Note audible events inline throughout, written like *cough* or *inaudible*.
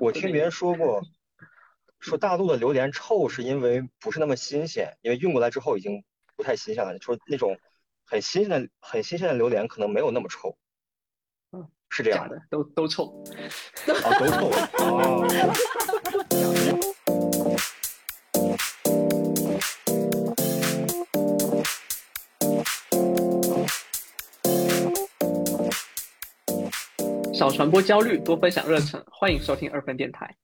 我听别人说过，*laughs* 说大陆的榴莲臭是因为不是那么新鲜，因为运过来之后已经不太新鲜了。说那种很新鲜的、很新鲜的榴莲可能没有那么臭。嗯，是这样的，都都臭。啊，都臭。哦。*laughs* 少传播焦虑，多分享热忱。欢迎收听二分电台。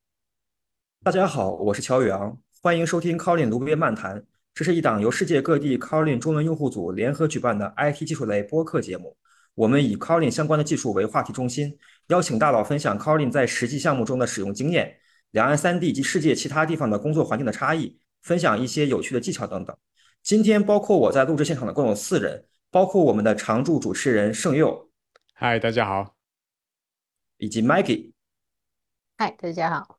大家好，我是乔宇昂，欢迎收听 Colin 卢边漫谈。这是一档由世界各地 Colin 中文用户组联合举办的 IT 技术类播客节目。我们以 Colin 相关的技术为话题中心，邀请大佬分享 Colin 在实际项目中的使用经验，两岸三地及世界其他地方的工作环境的差异，分享一些有趣的技巧等等。今天包括我在录制现场的共有四人，包括我们的常驻主持人盛佑。嗨，大家好。以及 Maggie，嗨，大家好。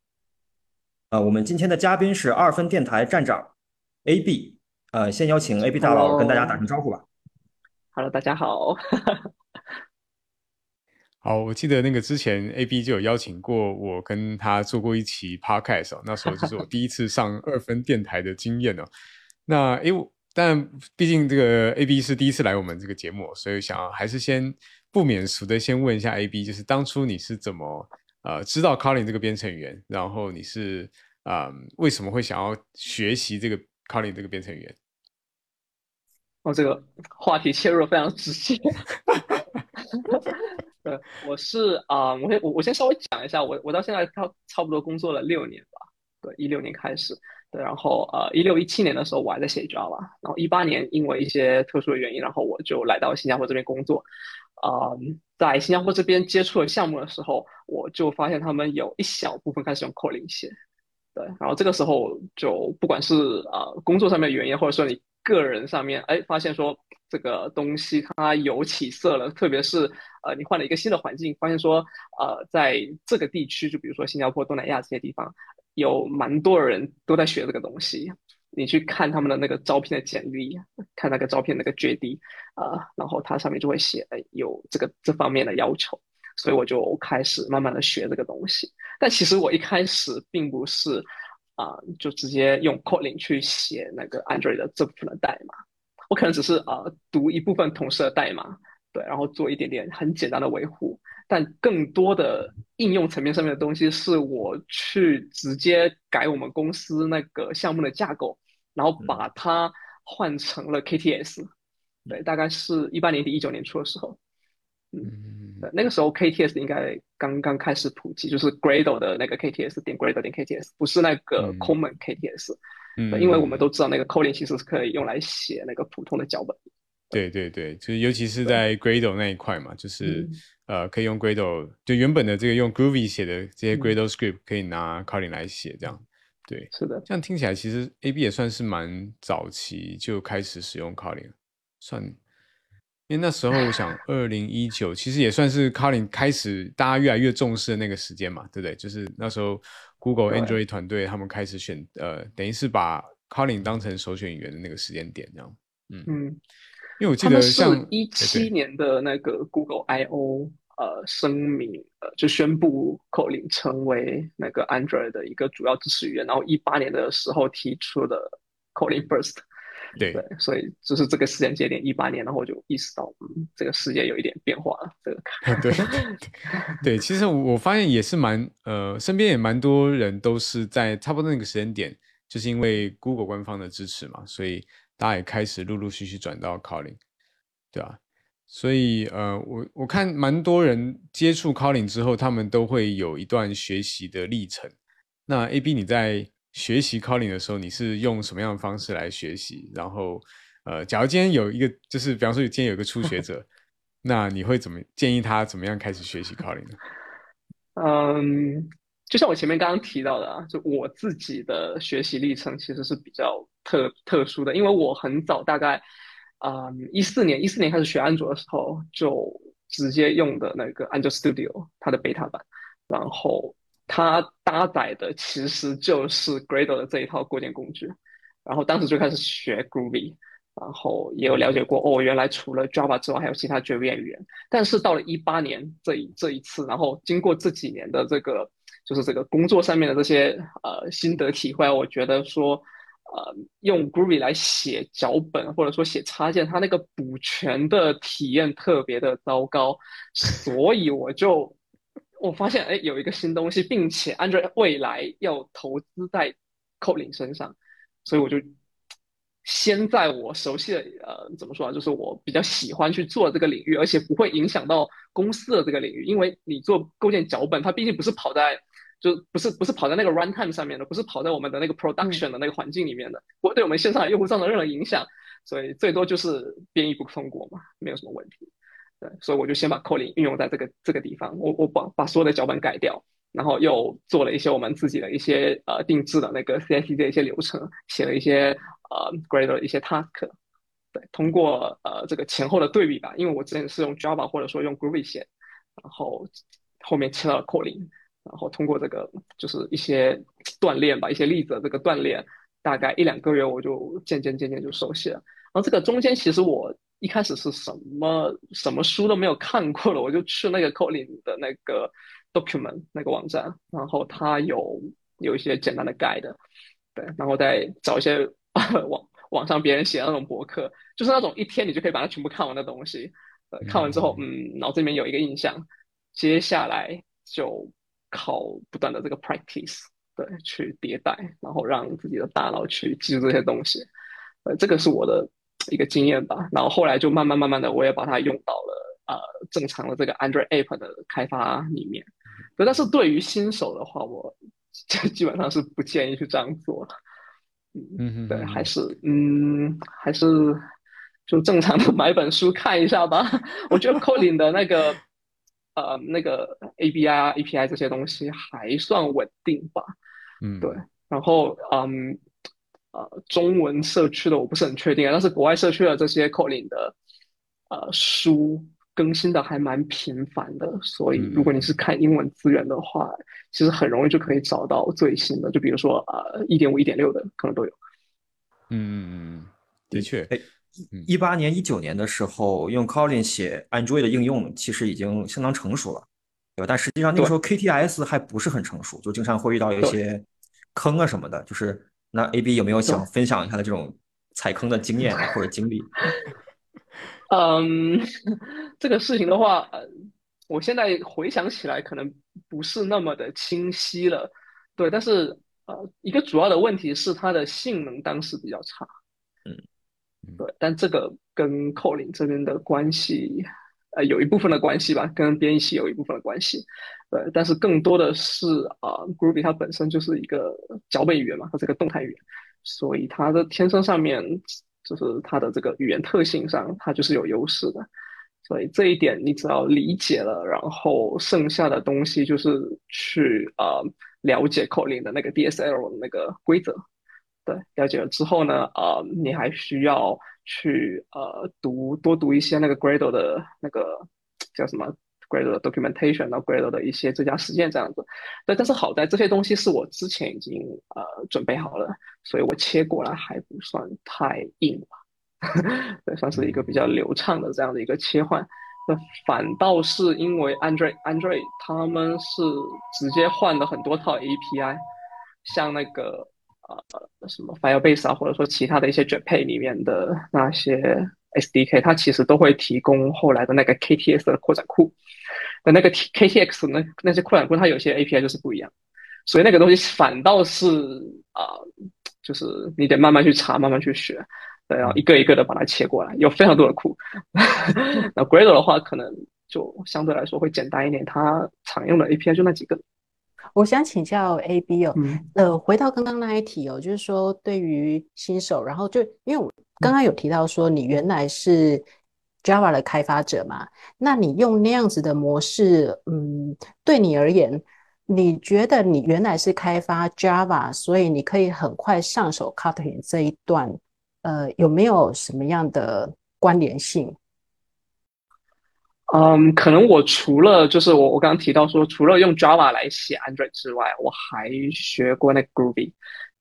呃，我们今天的嘉宾是二分电台站长 AB，呃，先邀请 AB 大佬跟大家打声招呼吧。Hello，大家好。*laughs* 好，我记得那个之前 AB 就有邀请过我跟他做过一期 Podcast 哦，那时候就是我第一次上二分电台的经验哦。那诶，但毕竟这个 AB 是第一次来我们这个节目，所以想还是先。不免俗的，先问一下 A B，就是当初你是怎么呃知道 Colin 这个编程语言，然后你是啊为什么会想要学习这个 Colin 这个编程语言？哦，这个话题切入非常直接。对，我是啊，我先我我先稍微讲一下，我我到现在差差不多工作了六年吧，对，一六年开始，对，然后呃一六一七年的时候我还在写 Java，然后一八年因为一些特殊的原因，然后我就来到新加坡这边工作。啊，在新加坡这边接触了项目的时候，我就发现他们有一小部分开始用 Kotlin 写，对，然后这个时候就不管是啊工作上面的原因，或者说你个人上面，哎，发现说这个东西它有起色了，特别是呃你换了一个新的环境，发现说呃在这个地区，就比如说新加坡、东南亚这些地方，有蛮多人都在学这个东西。你去看他们的那个招聘的简历，看那个招聘那个 JD 啊，然后它上面就会写有这个这方面的要求，所以我就开始慢慢的学这个东西。但其实我一开始并不是啊，就直接用 Kotlin 去写那个 Android 的这部分的代码，我可能只是啊读一部分同事的代码，对，然后做一点点很简单的维护。但更多的应用层面上面的东西，是我去直接改我们公司那个项目的架构，然后把它换成了 KTS。对，大概是一八年底、一九年初的时候。嗯，对，那个时候 KTS 应该刚刚开始普及，就是 Gradle 的那个 KTS 点 Gradle 点 KTS，不是那个 Common KTS。嗯，因为我们都知道那个 Kotlin 其实是可以用来写那个普通的脚本。对对对，就是尤其是在 Gradle 那一块嘛，就是呃，可以用 Gradle，就原本的这个用 Groovy 写的这些 Gradle script 可以拿 Kotlin 来写，这样。对，是的。这样听起来，其实 AB 也算是蛮早期就开始使用 Kotlin，算，因为那时候我想，二零一九其实也算是 Kotlin 开始大家越来越重视的那个时间嘛，对不对？就是那时候 Google Android 团队他们开始选，呃，等于是把 Kotlin 当成首选语言的那个时间点，这样。嗯嗯。因为我记得像一七年的那个 Google I/O 呃声明呃就宣布 Kotlin 成为那个 Android 的一个主要支持语言，然后一八年的时候提出的 Kotlin First，对。对，所以就是这个时间节点一八年，然后我就意识到嗯这个世界有一点变化了，这个 *laughs* 对。*laughs* 对，其实我发现也是蛮呃身边也蛮多人都是在差不多那个时间点，就是因为 Google 官方的支持嘛，所以。大家也开始陆陆续续转到 Calling，对吧？所以呃，我我看蛮多人接触 Calling 之后，他们都会有一段学习的历程。那 A B 你在学习 Calling 的时候，你是用什么样的方式来学习？然后呃，假如今天有一个，就是比方说今天有一个初学者，*laughs* 那你会怎么建议他怎么样开始学习 Calling 呢？*laughs* 嗯。就像我前面刚刚提到的啊，就我自己的学习历程其实是比较特特殊的，因为我很早，大概啊一四年一四年开始学安卓的时候，就直接用的那个 understudio 它的 beta 版，然后它搭载的其实就是 Gradle 的这一套构建工具，然后当时就开始学 Groovy，然后也有了解过哦，原来除了 Java 之外还有其他 JVM 语言，但是到了一八年这一这一次，然后经过这几年的这个。就是这个工作上面的这些呃心得体会，我觉得说，呃，用 Groovy 来写脚本或者说写插件，它那个补全的体验特别的糟糕，所以我就我发现哎有一个新东西，并且 Android 未来要投资在 Kotlin 身上，所以我就。先在我熟悉的呃怎么说啊，就是我比较喜欢去做这个领域，而且不会影响到公司的这个领域，因为你做构建脚本，它毕竟不是跑在就不是不是跑在那个 runtime 上面的，不是跑在我们的那个 production 的那个环境里面的，不会对我们线上用户造成任何影响，所以最多就是编译不通过嘛，没有什么问题。对，所以我就先把 Kotlin 运用在这个这个地方，我我把把所有的脚本改掉，然后又做了一些我们自己的一些呃定制的那个 cic 的一些流程，写了一些。呃，Gradle 一些 task，对，通过呃这个前后的对比吧，因为我之前是用 Java 或者说用 Groovy 写，然后后面切到了 Kotlin，然后通过这个就是一些锻炼吧，一些例子的这个锻炼，大概一两个月我就渐渐渐渐就熟悉了。然后这个中间其实我一开始是什么什么书都没有看过了，我就去那个 Kotlin 的那个 document 那个网站，然后它有有一些简单的 guide，对，然后再找一些。*laughs* 网网上别人写的那种博客，就是那种一天你就可以把它全部看完的东西。呃，看完之后，嗯，脑子里面有一个印象，接下来就靠不断的这个 practice，对，去迭代，然后让自己的大脑去记住这些东西。呃，这个是我的一个经验吧。然后后来就慢慢慢慢的，我也把它用到了呃正常的这个 Android app 的开发里面。对，但是对于新手的话，我这 *laughs* 基本上是不建议去这样做的。嗯，对，还是嗯，还是就正常的买本书看一下吧。我觉得 Kotlin 的那个呃那个 ABI 啊 API 这些东西还算稳定吧。嗯，对。然后嗯呃中文社区的我不是很确定，但是国外社区的这些 Kotlin 的呃书。更新的还蛮频繁的，所以如果你是看英文资源的话，其实很容易就可以找到最新的。就比如说呃，一点五、一点六的可能都有。嗯嗯嗯，的确。哎，一八年、一九年的时候，用 Kotlin 写 Android 的应用，其实已经相当成熟了，对吧？但实际上那个时候 KTS 还不是很成熟，就经常会遇到一些坑啊什么的。就是那 AB 有没有想分享一下的这种踩坑的经验或者经历？*laughs* 嗯，这个事情的话，呃，我现在回想起来可能不是那么的清晰了，对，但是呃，一个主要的问题是它的性能当时比较差，嗯，对，但这个跟 Kotlin 这边的关系，呃，有一部分的关系吧，跟编译器有一部分的关系，对，但是更多的是啊，Groovy 它本身就是一个脚本语言嘛，它是个动态语言，所以它的天生上面。就是它的这个语言特性上，它就是有优势的，所以这一点你只要理解了，然后剩下的东西就是去呃了解 Kotlin 的那个 DSL 的那个规则，对，了解了之后呢，呃，你还需要去呃读多读一些那个 Gradle 的那个叫什么？Gradle documentation，然后 Gradle 的一些最佳实践这样子，对，但是好在这些东西是我之前已经呃准备好了，所以我切过来还不算太硬吧，*laughs* 算是一个比较流畅的这样的一个切换。那反倒是因为 Android Android 他们是直接换了很多套 API，像那个呃什么 Firebase 啊，或者说其他的一些 JPay 里面的那些 SDK，它其实都会提供后来的那个 KTS 的扩展库。那那个 KTX 那那些扩展库，它有些 API 就是不一样，所以那个东西反倒是啊，就是你得慢慢去查，慢慢去学，然后一个一个的把它切过来，有非常多的库。*laughs* 那 Gradle 的话，可能就相对来说会简单一点，它常用的 API 就那几个。我想请教 AB 哦，呃，回到刚刚那一题哦，就是说对于新手，然后就因为我刚刚有提到说你原来是。Java 的开发者嘛，那你用那样子的模式，嗯，对你而言，你觉得你原来是开发 Java，所以你可以很快上手 Kotlin 这一段，呃，有没有什么样的关联性？嗯，可能我除了就是我我刚刚提到说，除了用 Java 来写 Android 之外，我还学过那 Groovy。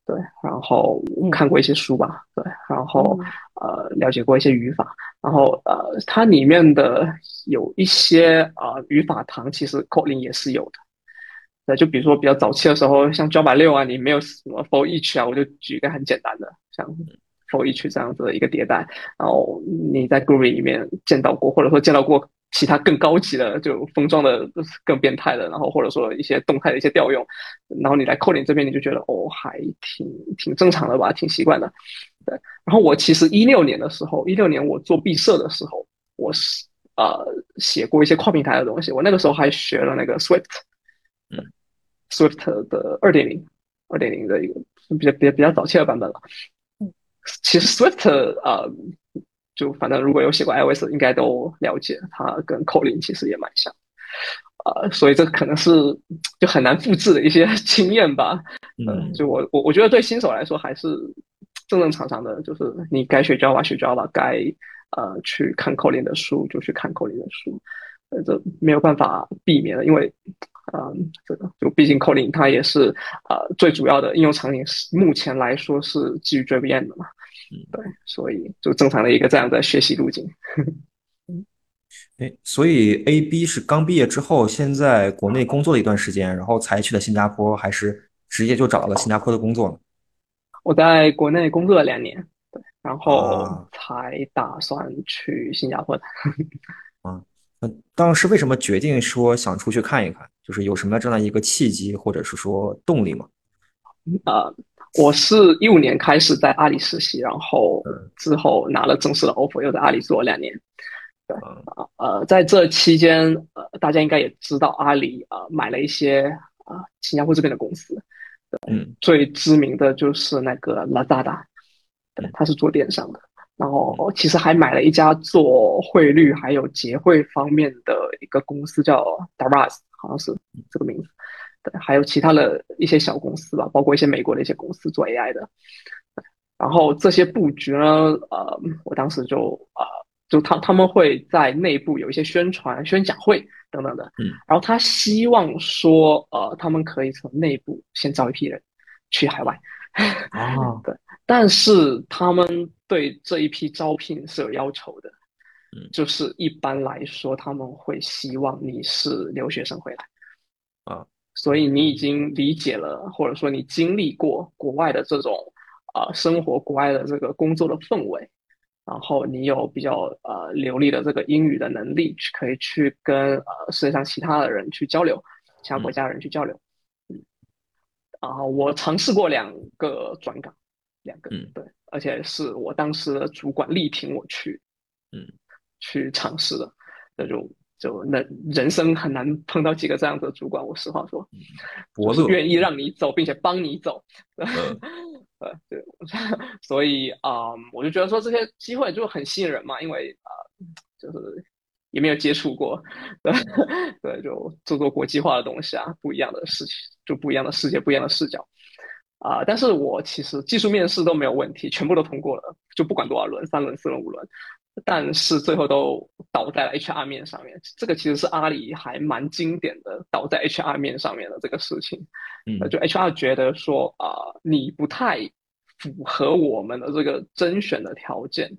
对，然后看过一些书吧，对，然后呃了解过一些语法，然后呃它里面的有一些啊语法堂，其实 Kotlin 也是有的，对，就比如说比较早期的时候，像 Java 六啊，你没有什么 for each 啊，我就举一个很简单的，像 for each 这样子的一个迭代，然后你在 Groovy 里面见到过，或者说见到过其他更高级的，就封装的更变态的，然后或者说一些动态的一些调用，然后你来 Kotlin 这边，你就觉得哦，还挺挺正常的吧，挺习惯的。对，然后我其实一六年的时候，一六年我做毕设的时候，我是呃写过一些跨平台的东西，我那个时候还学了那个 Swift。嗯，Swift 的二点零，二点零的一个比较比较比较早期的版本了。其实 Swift 啊，就反正如果有写过 iOS，应该都了解，它跟 Kotlin 其实也蛮像。啊，所以这可能是就很难复制的一些 *laughs* 经验吧。嗯，就我我我觉得对新手来说还是正正常常的，就是你该学 Java 学 Java，该呃去看 Kotlin 的书就去看 Kotlin 的书，呃，这没有办法避免的，因为。嗯，这个就毕竟 Kotlin 它也是呃最主要的应用场景，是目前来说是基于 JVM 的嘛，嗯，对，所以就正常的一个这样的学习路径。*laughs* 哎，所以 AB 是刚毕业之后，先在国内工作了一段时间，然后才去了新加坡，还是直接就找到了新加坡的工作呢？我在国内工作了两年，对，然后才打算去新加坡的。*laughs* 啊。嗯，当时为什么决定说想出去看一看？就是有什么这样的一个契机，或者是说动力吗？啊，我是一五年开始在阿里实习，然后之后拿了正式的 offer，又在阿里做了两年。对啊，呃，在这期间，呃，大家应该也知道，阿里啊买了一些啊新加坡这边的公司。嗯，最知名的就是那个 Lazada，对，它是做电商的。然后其实还买了一家做汇率还有结汇方面的一个公司，叫 Daraz，好像是这个名字。对，还有其他的一些小公司吧，包括一些美国的一些公司做 AI 的。然后这些布局呢，呃，我当时就呃，就他他们会在内部有一些宣传、宣讲会等等的。嗯。然后他希望说，呃，他们可以从内部先招一批人去海外。啊，*laughs* 对。但是他们对这一批招聘是有要求的，嗯，就是一般来说他们会希望你是留学生回来，啊，所以你已经理解了，或者说你经历过国外的这种啊生活，国外的这个工作的氛围，然后你有比较呃流利的这个英语的能力，去可以去跟呃世界上其他的人去交流，其他国家的人去交流，嗯，然后我尝试过两个转岗。两个，嗯，对，而且是我当时的主管力挺我去，嗯，去尝试的，那就就那人生很难碰到几个这样的主管，我实话说，伯乐。愿意让你走，并且帮你走，*laughs* 呃，对，*laughs* 所以啊，我就觉得说这些机会就很吸引人嘛，因为啊，就是也没有接触过，*laughs* 对，对，就做做国际化的东西啊，不一样的事情，就不一样的世界，不一样的视角。啊！但是我其实技术面试都没有问题，全部都通过了，就不管多少轮，三轮、四轮、五轮，但是最后都倒在了 HR 面上面。这个其实是阿里还蛮经典的倒在 HR 面上面的这个事情。嗯，就 HR 觉得说啊，你不太符合我们的这个甄选的条件。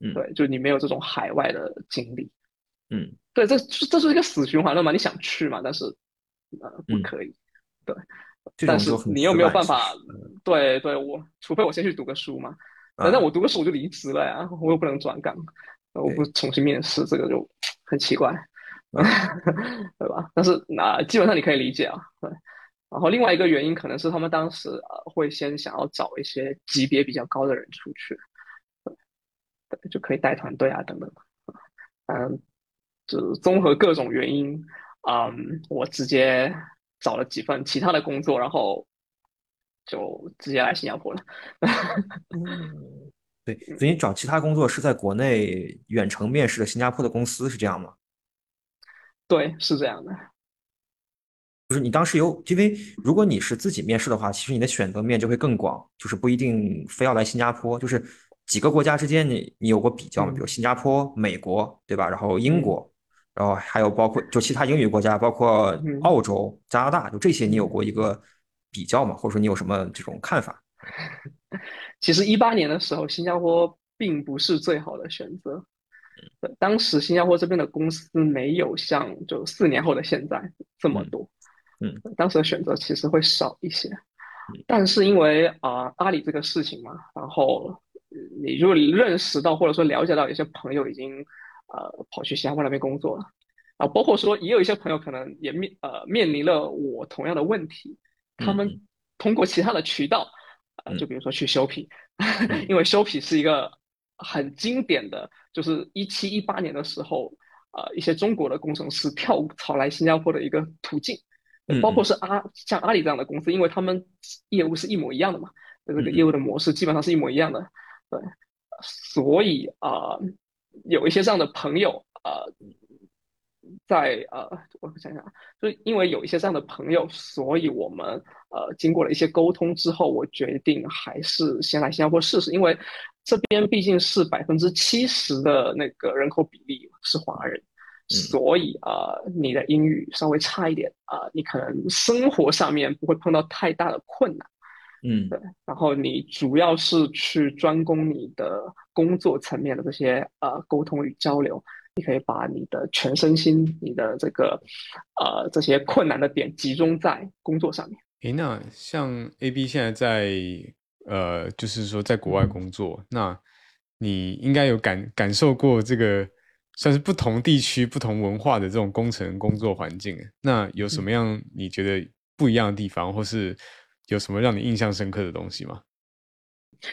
嗯，对，就你没有这种海外的经历。嗯，对，这这是一个死循环了嘛？你想去嘛？但是呃，不可以。对。但是你又没有办法，对对，我除非我先去读个书嘛，反正我读个书我就离职了呀，我又不能转岗，我不重新面试，这个就很奇怪 *laughs* *laughs* 对吧？但是那基本上你可以理解啊，对。然后另外一个原因可能是他们当时呃会先想要找一些级别比较高的人出去，对，就可以带团队啊等等，嗯，就是综合各种原因，嗯，我直接。找了几份其他的工作，然后就直接来新加坡了。*laughs* 对，所以你找其他工作是在国内远程面试的新加坡的公司是这样吗？对，是这样的。就是你当时有，因为如果你是自己面试的话，其实你的选择面就会更广，就是不一定非要来新加坡，就是几个国家之间你你有过比较吗？比如新加坡、美国，对吧？然后英国。然后还有包括就其他英语国家，包括澳洲、加拿大，就这些，你有过一个比较吗？或者说你有什么这种看法？*laughs* 其实一八年的时候，新加坡并不是最好的选择。当时新加坡这边的公司没有像就四年后的现在这么多。嗯，当时的选择其实会少一些。但是因为啊阿里这个事情嘛，然后你如果认识到或者说了解到有些朋友已经呃跑去新加坡那边工作了，啊，包括说也有一些朋友可能也面呃面临了我同样的问题，他们通过其他的渠道，呃，就比如说去修皮，*laughs* 因为修皮是一个很经典的，就是一七一八年的时候，呃，一些中国的工程师跳槽来新加坡的一个途径。包括是阿像阿里这样的公司，因为他们业务是一模一样的嘛，这个业务的模式基本上是一模一样的，对，所以啊，有一些这样的朋友啊，在呃，我想想，就因为有一些这样的朋友，所以我们呃经过了一些沟通之后，我决定还是先来新加坡试试，因为这边毕竟是百分之七十的那个人口比例是华人。所以啊，你的英语稍微差一点啊，你可能生活上面不会碰到太大的困难，嗯，对。然后你主要是去专攻你的工作层面的这些呃沟通与交流，你可以把你的全身心、你的这个呃这些困难的点集中在工作上面。诶，那像 A B 现在在呃，就是说在国外工作，那你应该有感感受过这个。算是不同地区、不同文化的这种工程工作环境，那有什么样你觉得不一样的地方，或是有什么让你印象深刻的东西吗？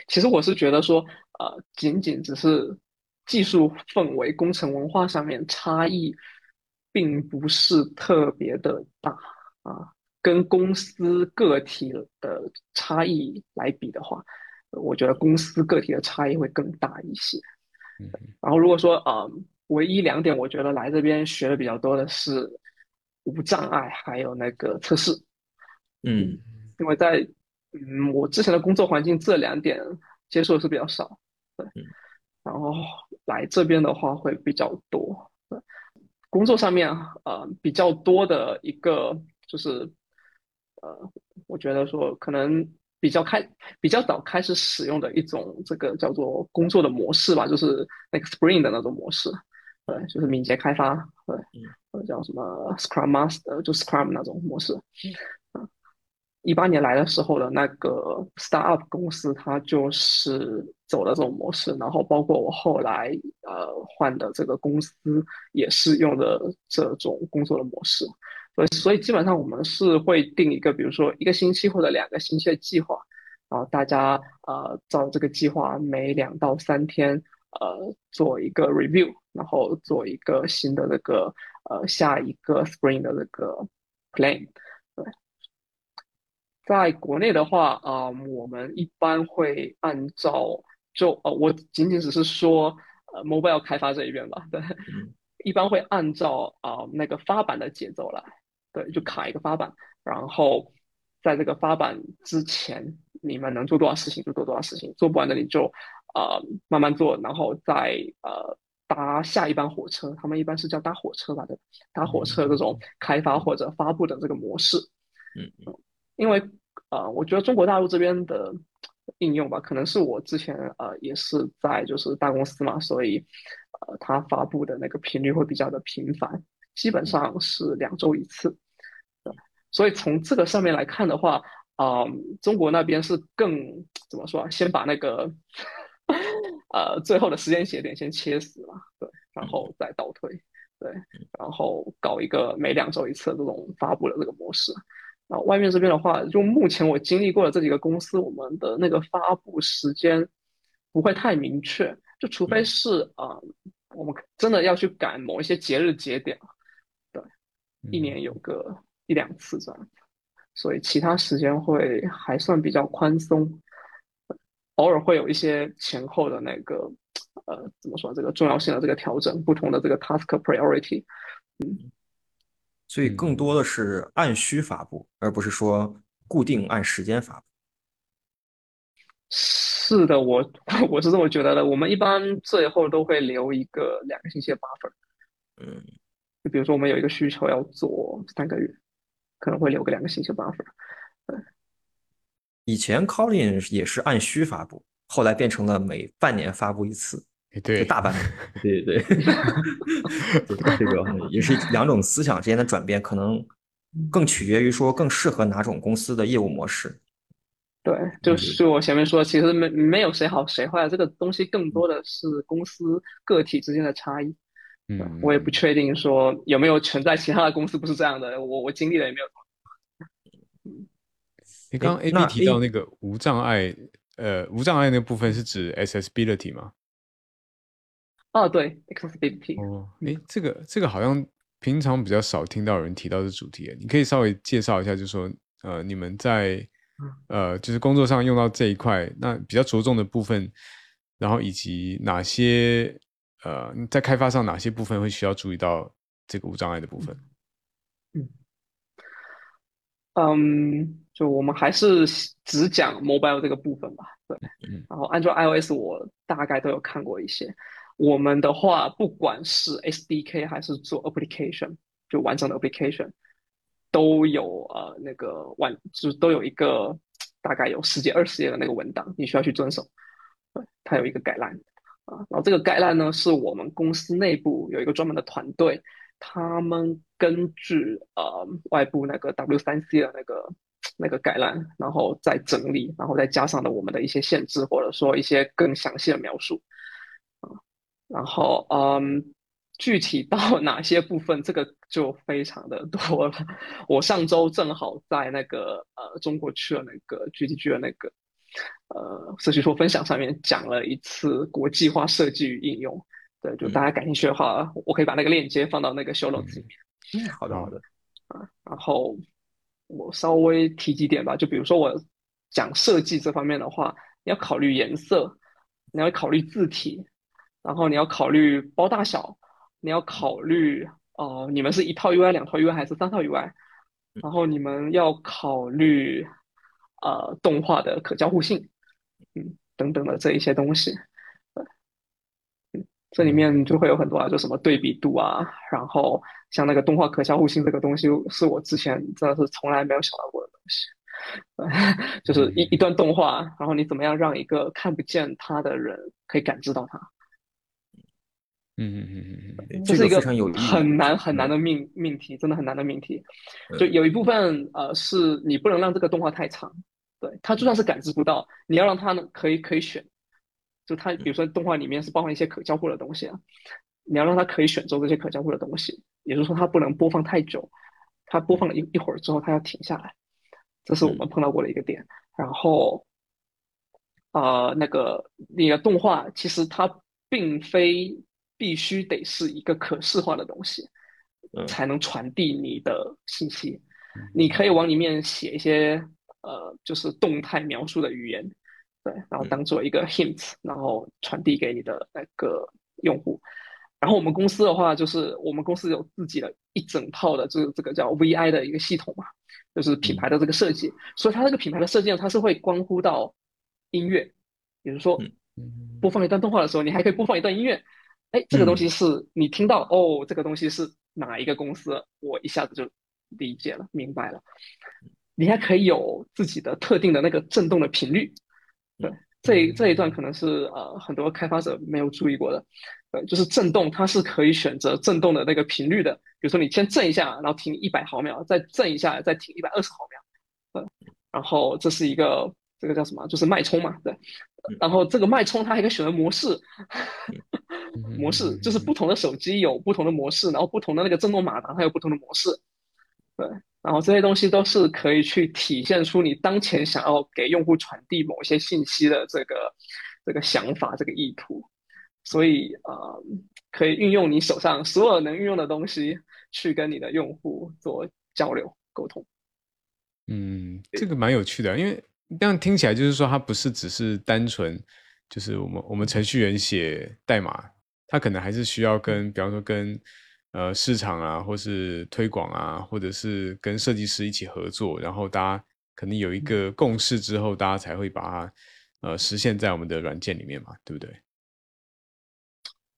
其实我是觉得说，呃，仅仅只是技术氛围、工程文化上面差异，并不是特别的大啊。跟公司个体的差异来比的话，我觉得公司个体的差异会更大一些。然后如果说，嗯。唯一两点，我觉得来这边学的比较多的是无障碍，还有那个测试。嗯，因为在嗯我之前的工作环境，这两点接受的是比较少。对，然后来这边的话会比较多。对，工作上面呃比较多的一个就是呃，我觉得说可能比较开比较早开始使用的一种这个叫做工作的模式吧，就是那个 Spring 的那种模式。对，就是敏捷开发，对，或者叫什么 Scrum Master，就 Scrum 那种模式。嗯，一八年来的时候的那个 Startup 公司，它就是走的这种模式。然后包括我后来呃换的这个公司，也是用的这种工作的模式。所以，所以基本上我们是会定一个，比如说一个星期或者两个星期的计划，然后大家呃照这个计划，每两到三天。呃，做一个 review，然后做一个新的那个呃下一个 spring 的那个 plan。对，在国内的话啊，我们一般会按照就呃，我仅仅只是说呃 mobile 开发这一边吧。对，一般会按照啊那个发版的节奏来。对，就卡一个发版，然后在这个发版之前，你们能做多少事情就做多少事情，做不完的你就。呃，慢慢做，然后再呃搭下一班火车，他们一般是叫搭火车吧，对，搭火车这种开发或者发布的这个模式，嗯嗯，因为呃，我觉得中国大陆这边的应用吧，可能是我之前呃也是在就是大公司嘛，所以呃，它发布的那个频率会比较的频繁，基本上是两周一次，对，所以从这个上面来看的话，啊，中国那边是更怎么说啊，先把那个。*laughs* 呃，最后的时间节点先切死了，对，然后再倒推，对，然后搞一个每两周一次这种发布的这个模式。然后外面这边的话，就目前我经历过的这几个公司，我们的那个发布时间不会太明确，就除非是啊，我们真的要去赶某一些节日节点，对，一年。有个一两次这样，所以其他时间会还算比较宽松。偶尔会有一些前后的那个，呃，怎么说这个重要性的这个调整，不同的这个 task priority，嗯，所以更多的是按需发布，而不是说固定按时间发布。是的，我 *laughs* 我是这么觉得的。我们一般最后都会留一个两个星期的 buffer，嗯，就比如说我们有一个需求要做三个月，可能会留个两个星期的 buffer，对。以前 Colin 也是按需发布，后来变成了每半年发布一次，对，大半年，*laughs* 对对对，*laughs* 这个也是两种思想之间的转变，可能更取决于说更适合哪种公司的业务模式。对，就是我前面说，其实没没有谁好谁坏，这个东西更多的是公司个体之间的差异。嗯，我也不确定说有没有存在其他的公司不是这样的，我我经历了也没有。*laughs* 你刚刚 A B 提到那个无障碍，呃，无障碍那部分是指 accessibility 吗？哦，对，accessibility。哦，哎，这个这个好像平常比较少听到有人提到这主题，你可以稍微介绍一下，就是说，呃，你们在呃，就是工作上用到这一块，那比较着重的部分，然后以及哪些呃，在开发上哪些部分会需要注意到这个无障碍的部分？嗯，嗯，就我们还是只讲 mobile 这个部分吧。对，然后 Android、iOS 我大概都有看过一些。我们的话，不管是 SDK 还是做 application，就完整的 application。都有呃那个完，就都有一个大概有十几二十页的那个文档，你需要去遵守。对，它有一个概览啊，然后这个概览呢，是我们公司内部有一个专门的团队，他们根据呃外部那个 W3C 的那个那个概览，然后再整理，然后再加上了我们的一些限制，或者说一些更详细的描述，然后嗯。具体到 *laughs* 哪些部分，这个就非常的多了。我上周正好在那个呃中国区的那个 GDG 的那个呃社区说分享上面讲了一次国际化设计与应用。对，就大家感兴趣的话，我可以把那个链接放到那个 show notes 里面。嗯，好的好的。啊，然后我稍微提几点吧，就比如说我讲设计这方面的话，你要考虑颜色，你要考虑字体，然后你要考虑包大小。你要考虑哦，你们是一套 UI、两套 UI 还是三套 UI？然后你们要考虑呃动画的可交互性，嗯，等等的这一些东西。嗯，这里面就会有很多啊，就什么对比度啊，然后像那个动画可交互性这个东西，是我之前真的是从来没有想到过的东西。*laughs* 就是一一段动画，然后你怎么样让一个看不见它的人可以感知到它？嗯嗯嗯嗯嗯，这是一个很难很难的命命题，真的很难的命题。就有一部分呃，是你不能让这个动画太长，对它就算是感知不到，你要让它呢可以可以选，就它比如说动画里面是包含一些可交互的东西啊，你要让它可以选择这些可交互的东西，也就是说它不能播放太久，它播放了一一会儿之后它要停下来，这是我们碰到过的一个点。然后，呃，那个你的动画其实它并非。必须得是一个可视化的东西，才能传递你的信息。你可以往里面写一些呃，就是动态描述的语言，对，然后当做一个 hint，然后传递给你的那个用户。然后我们公司的话，就是我们公司有自己的一整套的这个这个叫 VI 的一个系统嘛，就是品牌的这个设计。所以它这个品牌的设计呢，它是会关乎到音乐，比如说播放一段动画的时候，你还可以播放一段音乐。哎，这个东西是你听到哦，这个东西是哪一个公司？我一下子就理解了，明白了。你还可以有自己的特定的那个震动的频率，对，这这一段可能是呃很多开发者没有注意过的，对，就是震动它是可以选择震动的那个频率的。比如说你先震一下，然后停一百毫秒，再震一下，再停一百二十毫秒，呃，然后这是一个这个叫什么？就是脉冲嘛，对。然后这个脉冲它还可以选择模式。模式就是不同的手机有不同的模式，然后不同的那个震动马达它有不同的模式，对，然后这些东西都是可以去体现出你当前想要给用户传递某些信息的这个这个想法这个意图，所以呃可以运用你手上所有能运用的东西去跟你的用户做交流沟通。嗯，这个蛮有趣的，因为这样听起来就是说它不是只是单纯就是我们我们程序员写代码。它可能还是需要跟，比方说跟呃市场啊，或是推广啊，或者是跟设计师一起合作，然后大家可能有一个共识之后，大家才会把它呃实现在我们的软件里面嘛，对不对？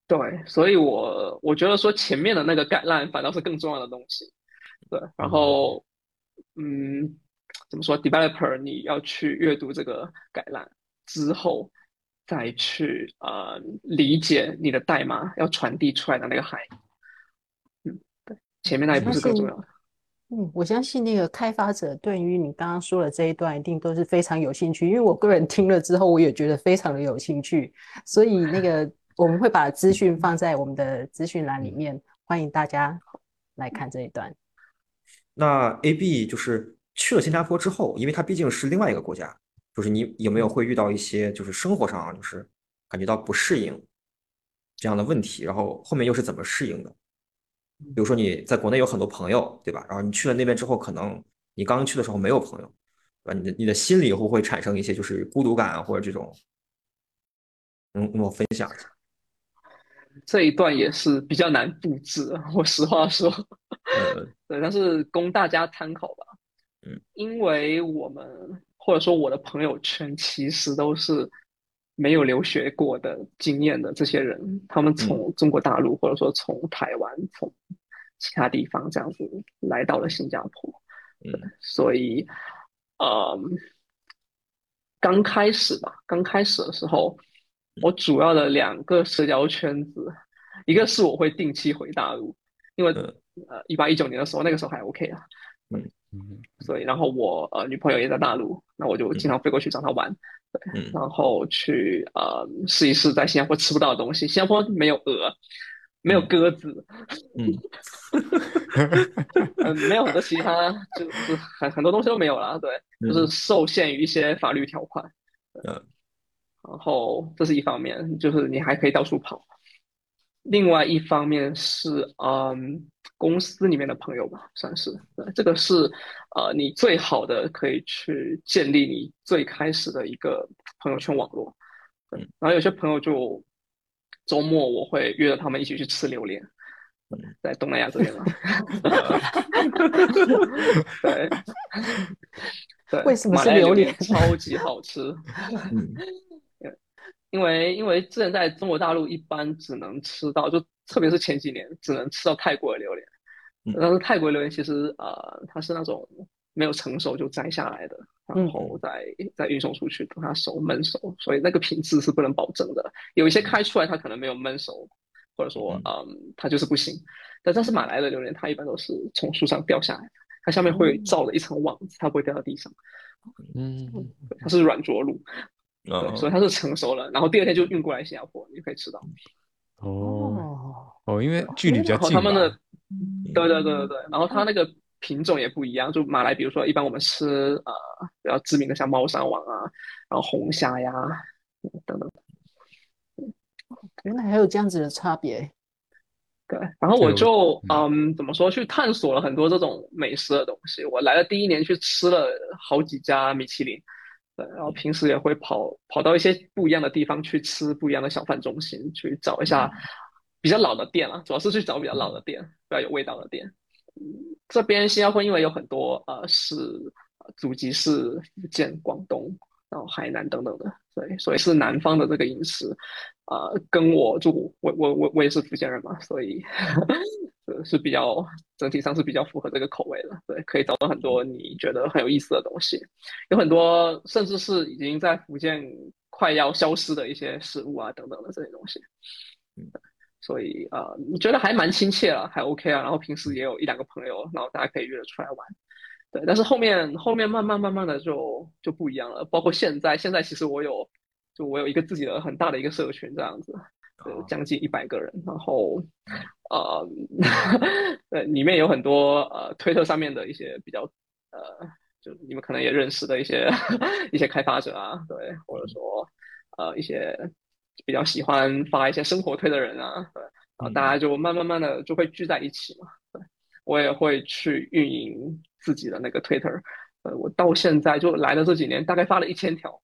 对，所以我我觉得说前面的那个概览反倒是更重要的东西。对，然后嗯，怎么说？developer 你要去阅读这个概览之后。再去呃理解你的代码要传递出来的那个含义，嗯，对，前面那一步是更重要的。嗯，我相信那个开发者对于你刚刚说的这一段一定都是非常有兴趣，因为我个人听了之后，我也觉得非常的有兴趣，所以那个我们会把资讯放在我们的资讯栏里面，欢迎大家来看这一段。那 A B 就是去了新加坡之后，因为它毕竟是另外一个国家，就是你有没有会遇到一些就是生活上就是感觉到不适应这样的问题，然后后面又是怎么适应的？比如说你在国内有很多朋友，对吧？然后你去了那边之后，可能你刚去的时候没有朋友，对吧？你的你的心里会不会产生一些就是孤独感或者这种？能跟我分享一下？这一段也是比较难布置，我实话说，*laughs* 对，但是供大家参考吧。嗯，因为我们或者说我的朋友圈其实都是没有留学过的经验的这些人，他们从中国大陆或者说从台湾、从其他地方这样子来到了新加坡。嗯，所以，呃，刚开始吧，刚开始的时候。我主要的两个社交圈子，一个是我会定期回大陆，因为呃一八一九年的时候，那个时候还 OK 啊，嗯嗯，所以然后我呃女朋友也在大陆，那我就经常飞过去找她玩，对，然后去呃试一试在新加坡吃不到的东西，新加坡没有鹅，没有鸽子，嗯，嗯，*laughs* 没有很多其他，就是很很多东西都没有了，对，就是受限于一些法律条款，嗯。然后这是一方面，就是你还可以到处跑。另外一方面是，嗯，公司里面的朋友吧，算是，这个是，呃，你最好的可以去建立你最开始的一个朋友圈网络。嗯，然后有些朋友就周末我会约着他们一起去吃榴莲，在东南亚这边嘛。*laughs* 对，*laughs* 对，为什么是榴莲？超级好吃。因为因为之前在中国大陆一般只能吃到，就特别是前几年只能吃到泰国的榴莲，但是泰国榴莲其实呃它是那种没有成熟就摘下来的，然后再再运送出去等它熟焖熟，所以那个品质是不能保证的。有一些开出来它可能没有焖熟，或者说嗯它就是不行。但但是马来的榴莲它一般都是从树上掉下来的，它下面会罩了一层网子，它不会掉到地上。嗯，它是软着陆。对，所以它是成熟了，然后第二天就运过来新加坡，你就可以吃到。哦哦，因为距离比较近。他们的，对对对对对，然后它那个品种也不一样，就马来，比如说一般我们吃呃比较知名的像猫山王啊，然后红虾呀等等。原来还有这样子的差别。对，然后我就嗯怎么说，去探索了很多这种美食的东西。我来了第一年去吃了好几家米其林。对，然后平时也会跑跑到一些不一样的地方去吃不一样的小饭中心，去找一下比较老的店了，主要是去找比较老的店，比较有味道的店。嗯，这边新加坡因为有很多呃是祖籍是福建、广东，然后海南等等的，对，所以是南方的这个饮食，呃，跟我就我我我我也是福建人嘛，所以。呃，是比较整体上是比较符合这个口味的，对，可以找到很多你觉得很有意思的东西，有很多甚至是已经在福建快要消失的一些食物啊等等的这些东西，嗯，所以呃，你觉得还蛮亲切了，还 OK 啊，然后平时也有一两个朋友，然后大家可以约着出来玩，对，但是后面后面慢慢慢慢的就就不一样了，包括现在现在其实我有就我有一个自己的很大的一个社群这样子。呃，将近一百个人，然后，呃，*laughs* 呃，里面有很多呃，推特上面的一些比较，呃，就你们可能也认识的一些 *laughs* 一些开发者啊，对，或者说，呃，一些比较喜欢发一些生活推的人啊，对，然后大家就慢慢慢的就会聚在一起嘛，对，我也会去运营自己的那个 Twitter，呃，我到现在就来的这几年，大概发了一千条，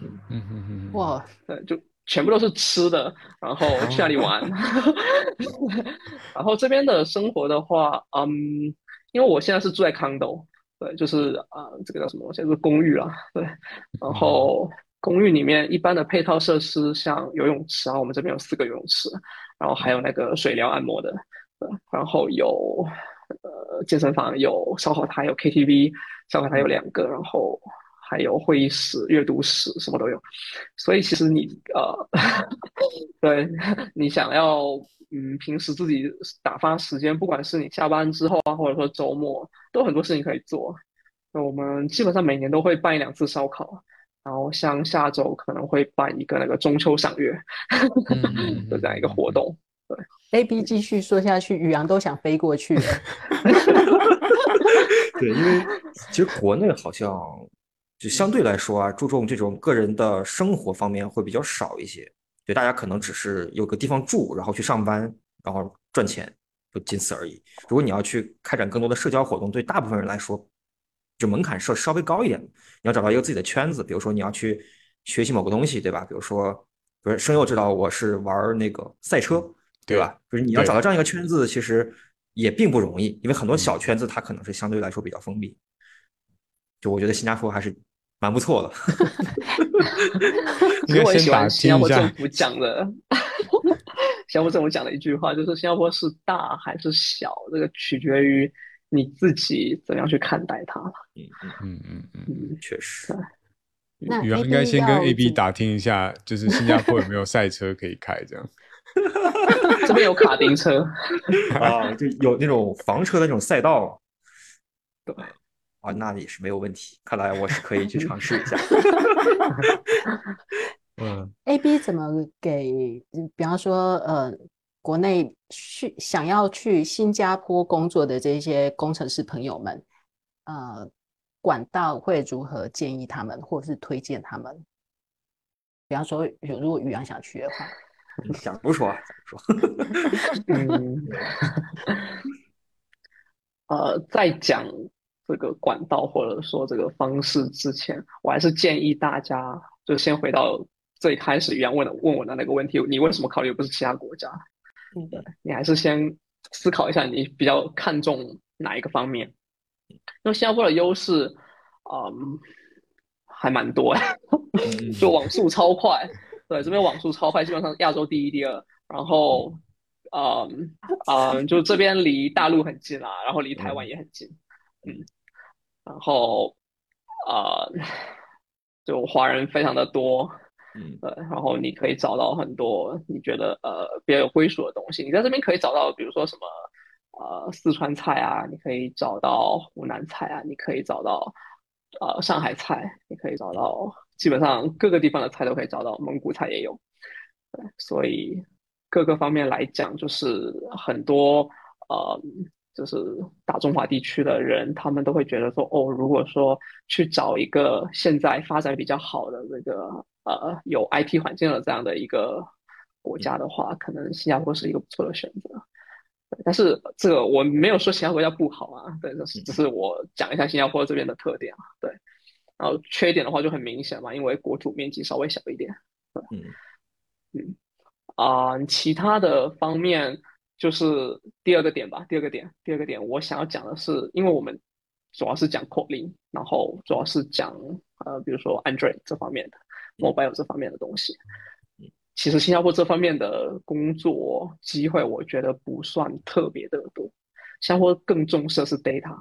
嗯嗯嗯，哇，对，就。全部都是吃的，然后去那里玩。*laughs* 然后这边的生活的话，嗯，因为我现在是住在 condo，对，就是啊，这个叫什么现在？是公寓啦，对。然后公寓里面一般的配套设施，像游泳池啊，我们这边有四个游泳池，然后还有那个水疗按摩的，对。然后有呃健身房，有烧烤台，有 KTV，烧烤台有两个，然后。还有会议室、阅读室，什么都有。所以其实你呃，*laughs* 对 *laughs* 你想要嗯，平时自己打发时间，不管是你下班之后啊，或者说周末，都有很多事情可以做。那我们基本上每年都会办一两次烧烤，然后像下周可能会办一个那个中秋赏月 *laughs* 的这样一个活动。对，A B 继续说下去，宇阳都想飞过去了。对，因为其实国内好像就相对来说啊，注重这种个人的生活方面会比较少一些。对，大家可能只是有个地方住，然后去上班，然后赚钱，就仅此而已。如果你要去开展更多的社交活动，对大部分人来说，就门槛设稍微高一点。你要找到一个自己的圈子，比如说你要去学习某个东西，对吧？比如说，不是声优知道我是玩那个赛车，对吧？就是你要找到这样一个圈子，其实也并不容易，因为很多小圈子它可能是相对来说比较封闭。就我觉得新加坡还是。蛮不错的，因为我喜欢新加坡政府讲的，新加坡政府讲的一句话就是新加坡是大还是小，这个取决于你自己怎样去看待它了。嗯嗯嗯嗯嗯，确实。那宇阳应该先跟 A B 打听一下，就是新加坡有没有赛车可以开，这样。*laughs* 这边有卡丁车 *laughs* 啊，就有那种房车的那种赛道。对。啊，那也是没有问题。看来我是可以去尝试一下。*laughs* 嗯，A B 怎么给？比方说，呃，国内去想要去新加坡工作的这些工程师朋友们，呃，管道会如何建议他们，或者是推荐他们？比方说，有如果宇阳想去的话，*laughs* 想不说，想不说，嗯，*laughs* 呃，在讲。这个管道或者说这个方式之前，我还是建议大家就先回到最开始原问的问我的那个问题：你为什么考虑不是其他国家？嗯，对你还是先思考一下，你比较看重哪一个方面？因为新加坡的优势，嗯，还蛮多呀，*laughs* 就网速超快，对，这边网速超快，基本上亚洲第一、第二。然后，嗯嗯，就这边离大陆很近啊，然后离台湾也很近。嗯，然后，呃，就华人非常的多，嗯，对，然后你可以找到很多你觉得呃比较有归属的东西。你在这边可以找到，比如说什么呃四川菜啊，你可以找到湖南菜啊，你可以找到呃上海菜，你可以找到基本上各个地方的菜都可以找到，蒙古菜也有，对，所以各个方面来讲，就是很多呃。就是大中华地区的人，他们都会觉得说，哦，如果说去找一个现在发展比较好的这个呃有 IT 环境的这样的一个国家的话，可能新加坡是一个不错的选择。但是这个我没有说其他国家不好啊，对，只是我讲一下新加坡这边的特点啊，对。然后缺点的话就很明显嘛，因为国土面积稍微小一点。嗯嗯啊，其他的方面。就是第二个点吧，第二个点，第二个点，我想要讲的是，因为我们主要是讲 Kotlin，然后主要是讲呃，比如说 Android 这方面的，Mobile 这方面的东西。其实新加坡这方面的工作机会，我觉得不算特别的多。新加坡更重视的是 data，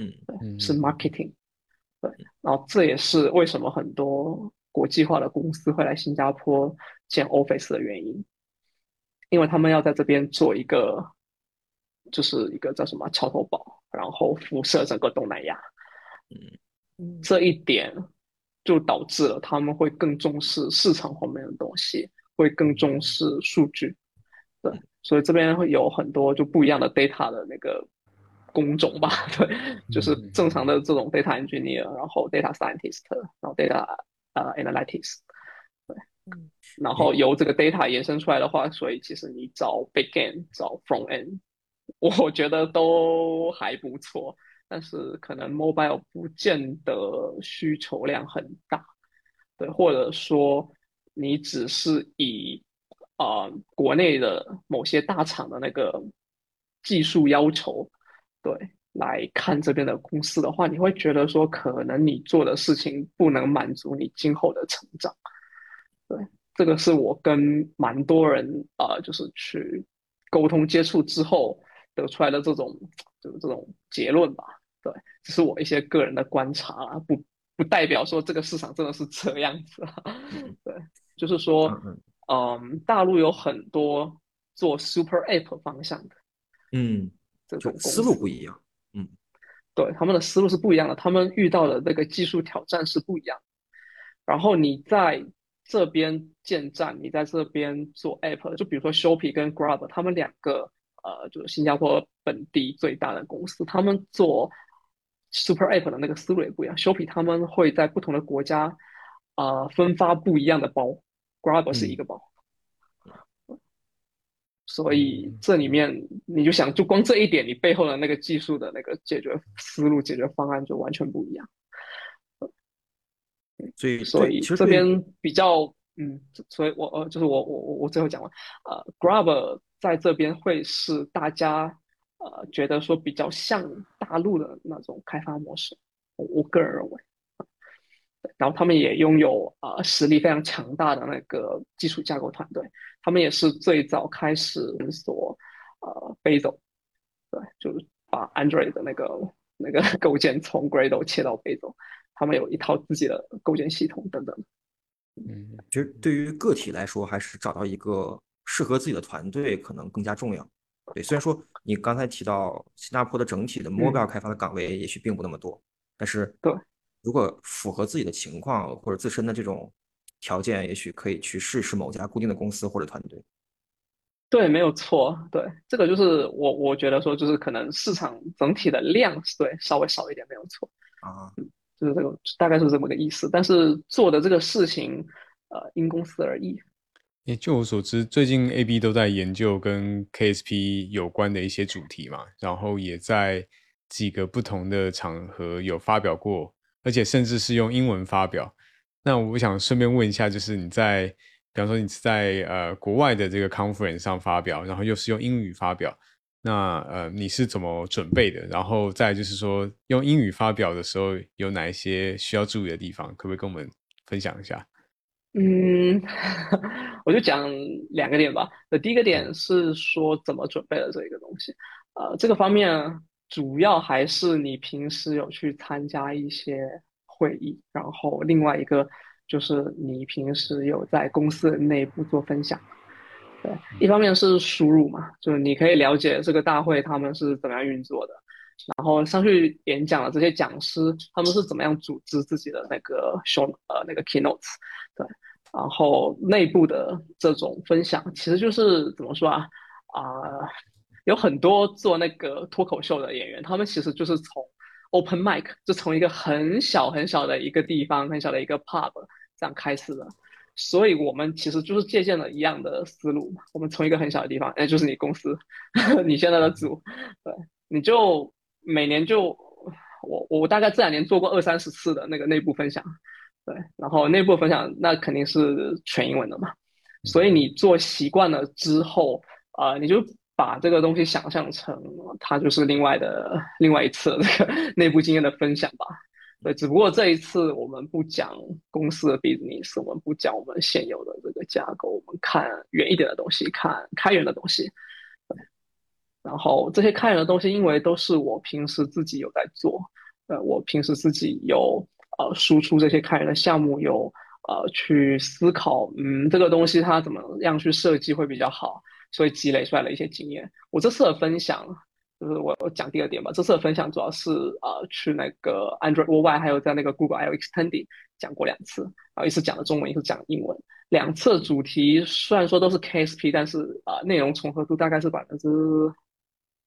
嗯，对是 marketing，对。然后这也是为什么很多国际化的公司会来新加坡建 office 的原因。因为他们要在这边做一个，就是一个叫什么桥头堡，然后辐射整个东南亚，嗯，这一点就导致了他们会更重视市场方面的东西，会更重视数据，对，所以这边会有很多就不一样的 data 的那个工种吧，*laughs* 对，就是正常的这种 data engineer，然后 data scientist，然后 data 呃 analytics。嗯，然后由这个 data 延伸出来的话，所以其实你找 begin 找 from end，我觉得都还不错。但是可能 mobile 不见得需求量很大，对，或者说你只是以啊国内的某些大厂的那个技术要求，对来看这边的公司的话，你会觉得说可能你做的事情不能满足你今后的成长。对，这个是我跟蛮多人啊，就是去沟通接触之后得出来的这种，就是这种结论吧。对，这是我一些个人的观察，不不代表说这个市场真的是这样子。*laughs* 对，就是说，嗯，大陆有很多做 Super App 方向的，嗯，这种思路不一样，嗯，对，他们的思路是不一样的，他们遇到的那个技术挑战是不一样。然后你在这边建站，你在这边做 App，就比如说 Shopee 跟 Grab，他们两个呃，就是新加坡本地最大的公司，他们做 Super App 的那个思路也不一样。Shopee 他们会在不同的国家啊分发不一样的包，Grab 是一个包。所以这里面你就想，就光这一点，你背后的那个技术的那个解决思路、解决方案就完全不一样。所以，所以这边比较，嗯，所以我呃，就是我我我我最后讲完，呃，Grab 在这边会是大家呃觉得说比较像大陆的那种开发模式，我我个人认为。然后他们也拥有啊实力非常强大的那个基础架构团队，他们也是最早开始所呃 Bazel，对，就是把 Android 的那个那个 *laughs* 构建从 Gradle 切到 Bazel，他们有一套自己的构建系统等等。嗯，其实对于个体来说，还是找到一个适合自己的团队可能更加重要。对，虽然说你刚才提到新加坡的整体的 mobile 开发的岗位也许并不那么多，但是对。如果符合自己的情况或者自身的这种条件，也许可以去试试某家固定的公司或者团队。对，没有错。对，这个就是我我觉得说，就是可能市场整体的量对稍微少一点，没有错啊，就是这个大概是这么个意思。但是做的这个事情，呃，因公司而异。诶，就我所知，最近 A B 都在研究跟 K S P 有关的一些主题嘛，然后也在几个不同的场合有发表过。而且甚至是用英文发表。那我想顺便问一下，就是你在，比方说你是在呃国外的这个 conference 上发表，然后又是用英语发表，那呃你是怎么准备的？然后再就是说，用英语发表的时候有哪一些需要注意的地方？可不可以跟我们分享一下？嗯，*laughs* 我就讲两个点吧。那第一个点是说怎么准备的这一个东西，呃，这个方面。主要还是你平时有去参加一些会议，然后另外一个就是你平时有在公司内部做分享。对，一方面是输入嘛，就是你可以了解这个大会他们是怎么样运作的，然后上去演讲的这些讲师他们是怎么样组织自己的那个 show 呃那个 keynotes，对，然后内部的这种分享其实就是怎么说啊啊。有很多做那个脱口秀的演员，他们其实就是从 open mic，就从一个很小很小的一个地方，很小的一个 pub 这样开始的。所以我们其实就是借鉴了一样的思路嘛。我们从一个很小的地方，哎，就是你公司，*laughs* 你现在的组，对，你就每年就我我大概这两年做过二三十次的那个内部分享，对，然后内部分享那肯定是全英文的嘛。所以你做习惯了之后，啊，你就。把这个东西想象成它就是另外的另外一次这个 *laughs* 内部经验的分享吧。对，只不过这一次我们不讲公司的 business，我们不讲我们现有的这个架构，我们看远一点的东西，看开源的东西。对，然后这些开源的东西，因为都是我平时自己有在做，呃，我平时自己有呃输出这些开源的项目，有呃去思考，嗯，这个东西它怎么样去设计会比较好。所以积累出来的一些经验，我这次的分享就是我我讲第二点吧。这次的分享主要是呃去那个 Android Worldwide，还有在那个 Google I/O Extended 讲过两次，然后一次讲的中文，一次讲英文。两次主题虽然说都是 KSP，但是啊内容重合度大概是百分之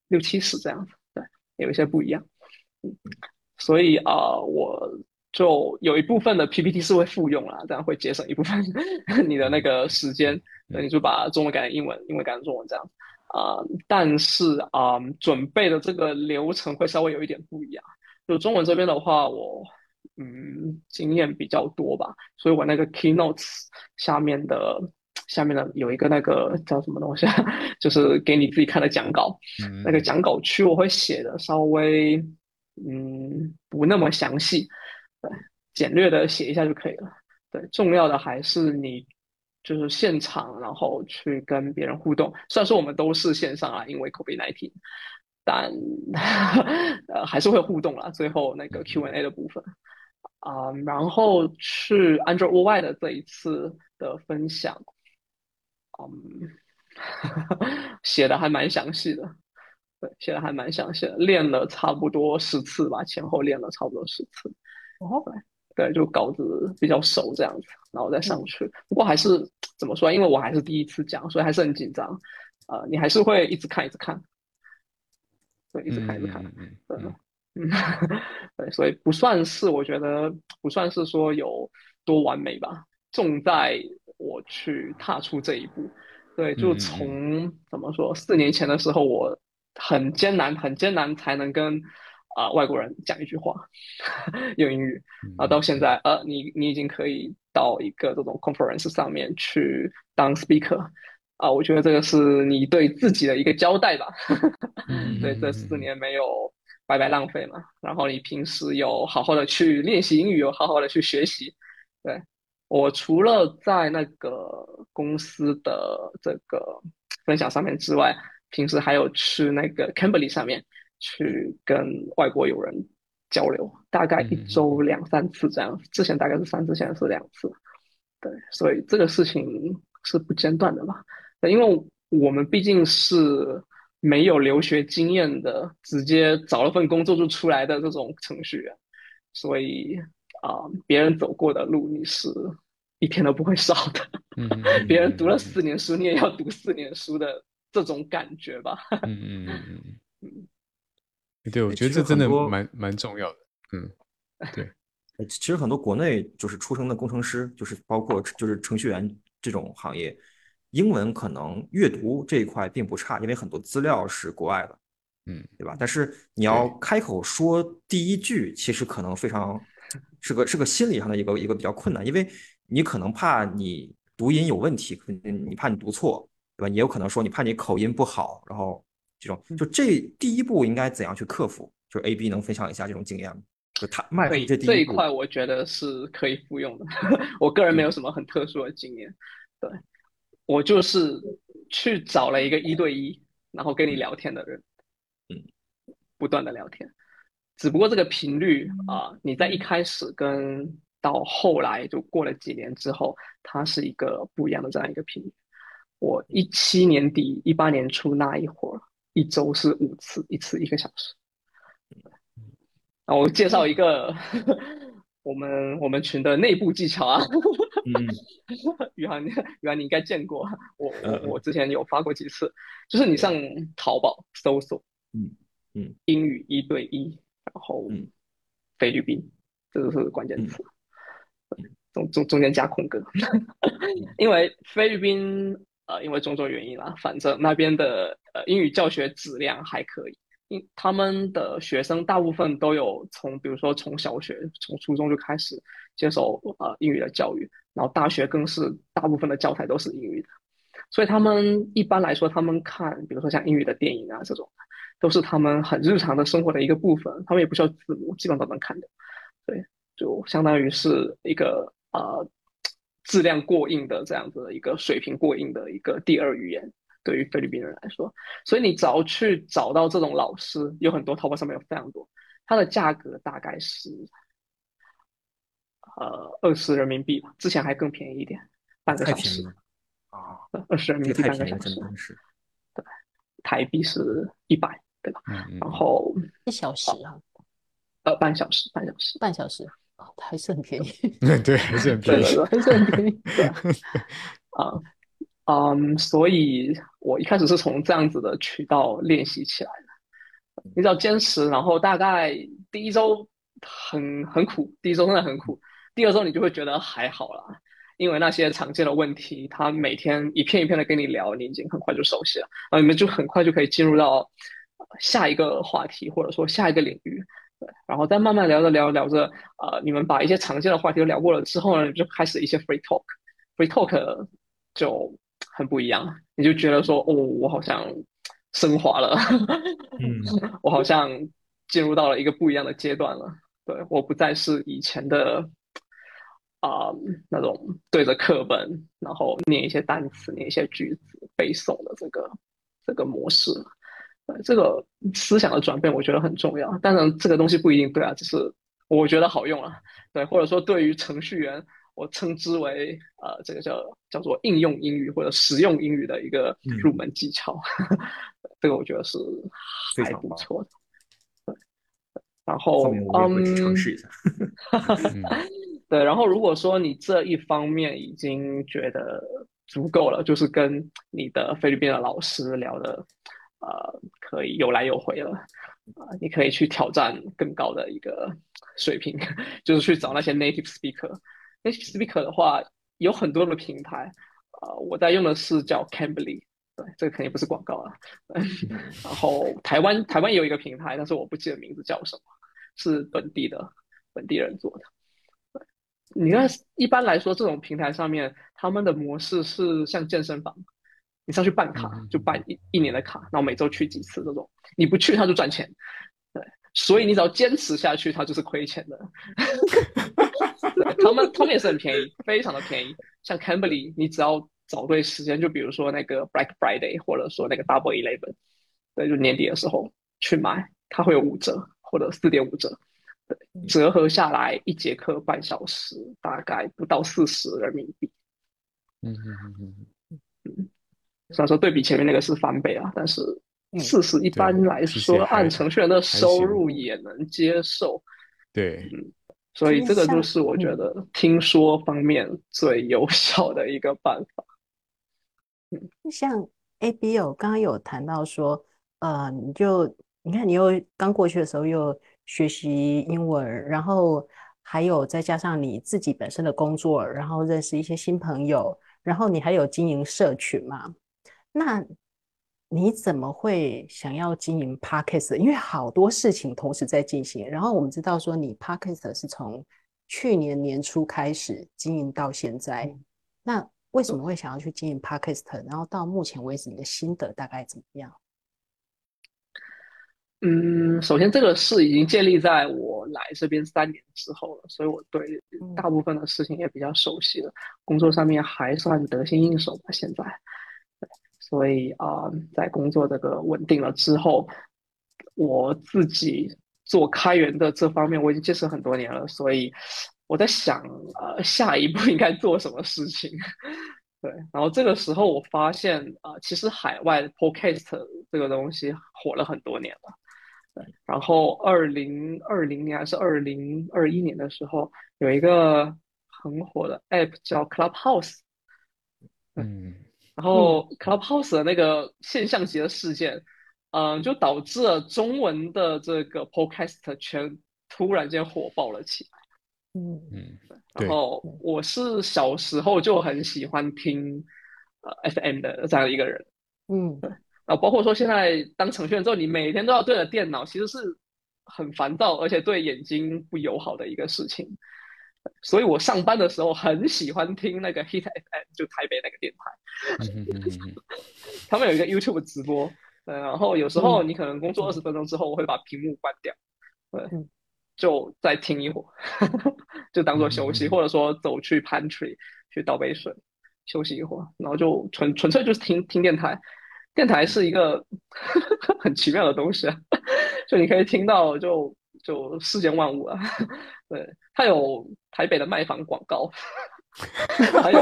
六七十这样子，对，有一些不一样。嗯，所以啊我就有一部分的 PPT 是会复用啦，这样会节省一部分 *laughs* 你的那个时间。那你就把中文改成英文，英文改成中文这样，啊，但是啊，准备的这个流程会稍微有一点不一样。就中文这边的话，我嗯经验比较多吧，所以我那个 keynotes 下面的下面的有一个那个叫什么东西，*laughs* 就是给你自己看的讲稿，那个讲稿区我会写的稍微嗯不那么详细，对，简略的写一下就可以了。对，重要的还是你。就是现场，然后去跟别人互动。虽然说我们都是线上啊，因为 COVID-19，但呃还是会互动啦。最后那个 Q&A 的部分啊，然后去 Android Worldwide 的这一次的分享，嗯，*laughs* 写的还蛮详细的，对，写的还蛮详细的，练了差不多十次吧，前后练了差不多十次。哦，对，就稿子比较熟这样子，然后再上去。不过还是怎么说？因为我还是第一次讲，所以还是很紧张。呃，你还是会一直看，一直看，对，一直看，一直看，对，嗯，*laughs* 对，所以不算是，我觉得不算是说有多完美吧，重在我去踏出这一步。对，就从怎么说，四年前的时候，我很艰难，很艰难才能跟。啊，外国人讲一句话 *laughs* 用英语啊，到现在呃，你你已经可以到一个这种 conference 上面去当 speaker 啊，我觉得这个是你对自己的一个交代吧。*laughs* 对，这四年没有白白浪费嘛。然后你平时有好好的去练习英语，有好好的去学习。对我除了在那个公司的这个分享上面之外，平时还有去那个 Cambly 上面。去跟外国友人交流，大概一周两三次这样。之前大概是三次，现在是两次。对，所以这个事情是不间断的嘛？因为我们毕竟是没有留学经验的，直接找了份工作就出来的这种程序员，所以啊，别人走过的路你是一天都不会少的。嗯，*laughs* 别人读了四年书，你也要读四年书的这种感觉吧？嗯嗯嗯。*laughs* 对，我觉得这真的蛮蛮重要的。嗯，*laughs* 对。其实很多国内就是出生的工程师，就是包括就是程序员这种行业，英文可能阅读这一块并不差，因为很多资料是国外的，嗯，对吧？但是你要开口说第一句，其实可能非常是个是个心理上的一个一个比较困难，因为你可能怕你读音有问题，你怕你读错，对吧？也有可能说你怕你口音不好，然后。这种就这第一步应该怎样去克服？就是 A B 能分享一下这种经验吗？就他迈这这一块，我觉得是可以复用的。*laughs* 我个人没有什么很特殊的经验，对我就是去找了一个一对一，然后跟你聊天的人，嗯，不断的聊天。只不过这个频率啊，你在一开始跟到后来就过了几年之后，它是一个不一样的这样一个频率。我一七年底、一八年初那一会儿。一周是五次，一次一个小时。那我介绍一个 *laughs* 我们我们群的内部技巧啊。嗯，*laughs* 宇航，宇航你应该见过，我我我之前有发过几次，就是你上淘宝搜索，嗯嗯，英语一对一，然后菲律宾，这个是关键词，中中中间加空格，*laughs* 因为菲律宾。呃，因为种种原因啦，反正那边的英语教学质量还可以，因他们的学生大部分都有从，比如说从小学、从初中就开始接受呃英语的教育，然后大学更是大部分的教材都是英语的，所以他们一般来说，他们看，比如说像英语的电影啊这种，都是他们很日常的生活的一个部分，他们也不需要字幕，基本都能看的，对，就相当于是一个呃。质量过硬的这样子的一个水平过硬的一个第二语言，对于菲律宾人来说，所以你只要去找到这种老师，有很多淘宝上面有非常多，它的价格大概是呃二十人民币吧，之前还更便宜一点，半个小时啊，二十人民币半个小时，对，台币是一百，对吧？然后一小时啊，呃，半小时，半小时，半小时。还是很便宜，*laughs* 对，还是很便宜，还是很便宜。啊，嗯，所以我一开始是从这样子的渠道练习起来的。你只要坚持，然后大概第一周很很苦，第一周真的很苦，第二周你就会觉得还好了，因为那些常见的问题，他每天一片一片的跟你聊，你已经很快就熟悉了，然后你们就很快就可以进入到下一个话题，或者说下一个领域。对，然后再慢慢聊着聊着聊着，呃，你们把一些常见的话题都聊过了之后呢，就开始一些 free talk，free talk 就很不一样，你就觉得说，哦，我好像升华了，嗯，*laughs* 我好像进入到了一个不一样的阶段了。对，我不再是以前的啊那种对着课本，然后念一些单词、念一些句子、背诵的这个这个模式了。这个思想的转变，我觉得很重要。当然，这个东西不一定对啊，只是我觉得好用啊。对，或者说对于程序员我称之为呃这个叫叫做应用英语或者实用英语的一个入门技巧，*laughs* 这个我觉得是还不错的。然后嗯，尝试一下。*laughs* 对，然后如果说你这一方面已经觉得足够了，就是跟你的菲律宾的老师聊的，呃，可以有来有回了，啊，你可以去挑战更高的一个水平，*laughs* 就是去找那些 native speaker。Native speaker 的话有很多的平台，啊，我在用的是叫 Cambly，对，这个肯定不是广告啊。*laughs* 然后台湾台湾也有一个平台，但是我不记得名字叫什么。是本地的本地人做的。你看，一般来说，这种平台上面，他们的模式是像健身房，你上去办卡，就办一一年的卡，然后每周去几次这种。你不去，他就赚钱。对，所以你只要坚持下去，他就是亏钱的。他们他们也是很便宜，非常的便宜。像 Cambly，你只要找对时间，就比如说那个 Black Friday，或者说那个 Double Eleven，对，就年底的时候去买，它会有五折。或者四点五折，折合下来一节课半小时，大概不到四十人民币。嗯嗯嗯嗯嗯。虽然说对比前面那个是翻倍啊，但是四十一般来说按程序员的收入也能接受。对，嗯，所以这个就是我觉得听说方面 *laughs* 最有效的一个办法。嗯，像 A B O 刚刚有谈到说，呃，你就。你看，你又刚过去的时候又学习英文，然后还有再加上你自己本身的工作，然后认识一些新朋友，然后你还有经营社群嘛？那你怎么会想要经营 Podcast？因为好多事情同时在进行。然后我们知道说，你 Podcast 是从去年年初开始经营到现在，那为什么会想要去经营 Podcast？然后到目前为止，你的心得大概怎么样？嗯，首先这个事已经建立在我来这边三年之后了，所以我对大部分的事情也比较熟悉了。工作上面还算得心应手吧，现在。所以啊，在工作这个稳定了之后，我自己做开源的这方面我已经坚持很多年了，所以我在想，呃，下一步应该做什么事情。对，然后这个时候我发现啊，其实海外 Podcast 这个东西火了很多年了。对然后二零二零年还是二零二一年的时候，有一个很火的 app 叫 Clubhouse，嗯，然后 Clubhouse 的那个现象级的事件，嗯，就导致了中文的这个 podcast 圈突然间火爆了起来，嗯嗯，然后我是小时候就很喜欢听呃 FM 的这样一个人，嗯，对。啊，包括说现在当程序员之后，你每天都要对着电脑，其实是很烦躁，而且对眼睛不友好的一个事情。所以我上班的时候很喜欢听那个 Hit FM，就台北那个电台。*laughs* 他们有一个 YouTube 直播，然后有时候你可能工作二十分钟之后，我会把屏幕关掉，对，就再听一会儿，*laughs* 就当做休息，或者说走去 Pantry 去倒杯水休息一会儿，然后就纯纯粹就是听听电台。电台是一个 *laughs* 很奇妙的东西啊，就你可以听到就就世间万物啊，对，它有台北的卖房广告，还有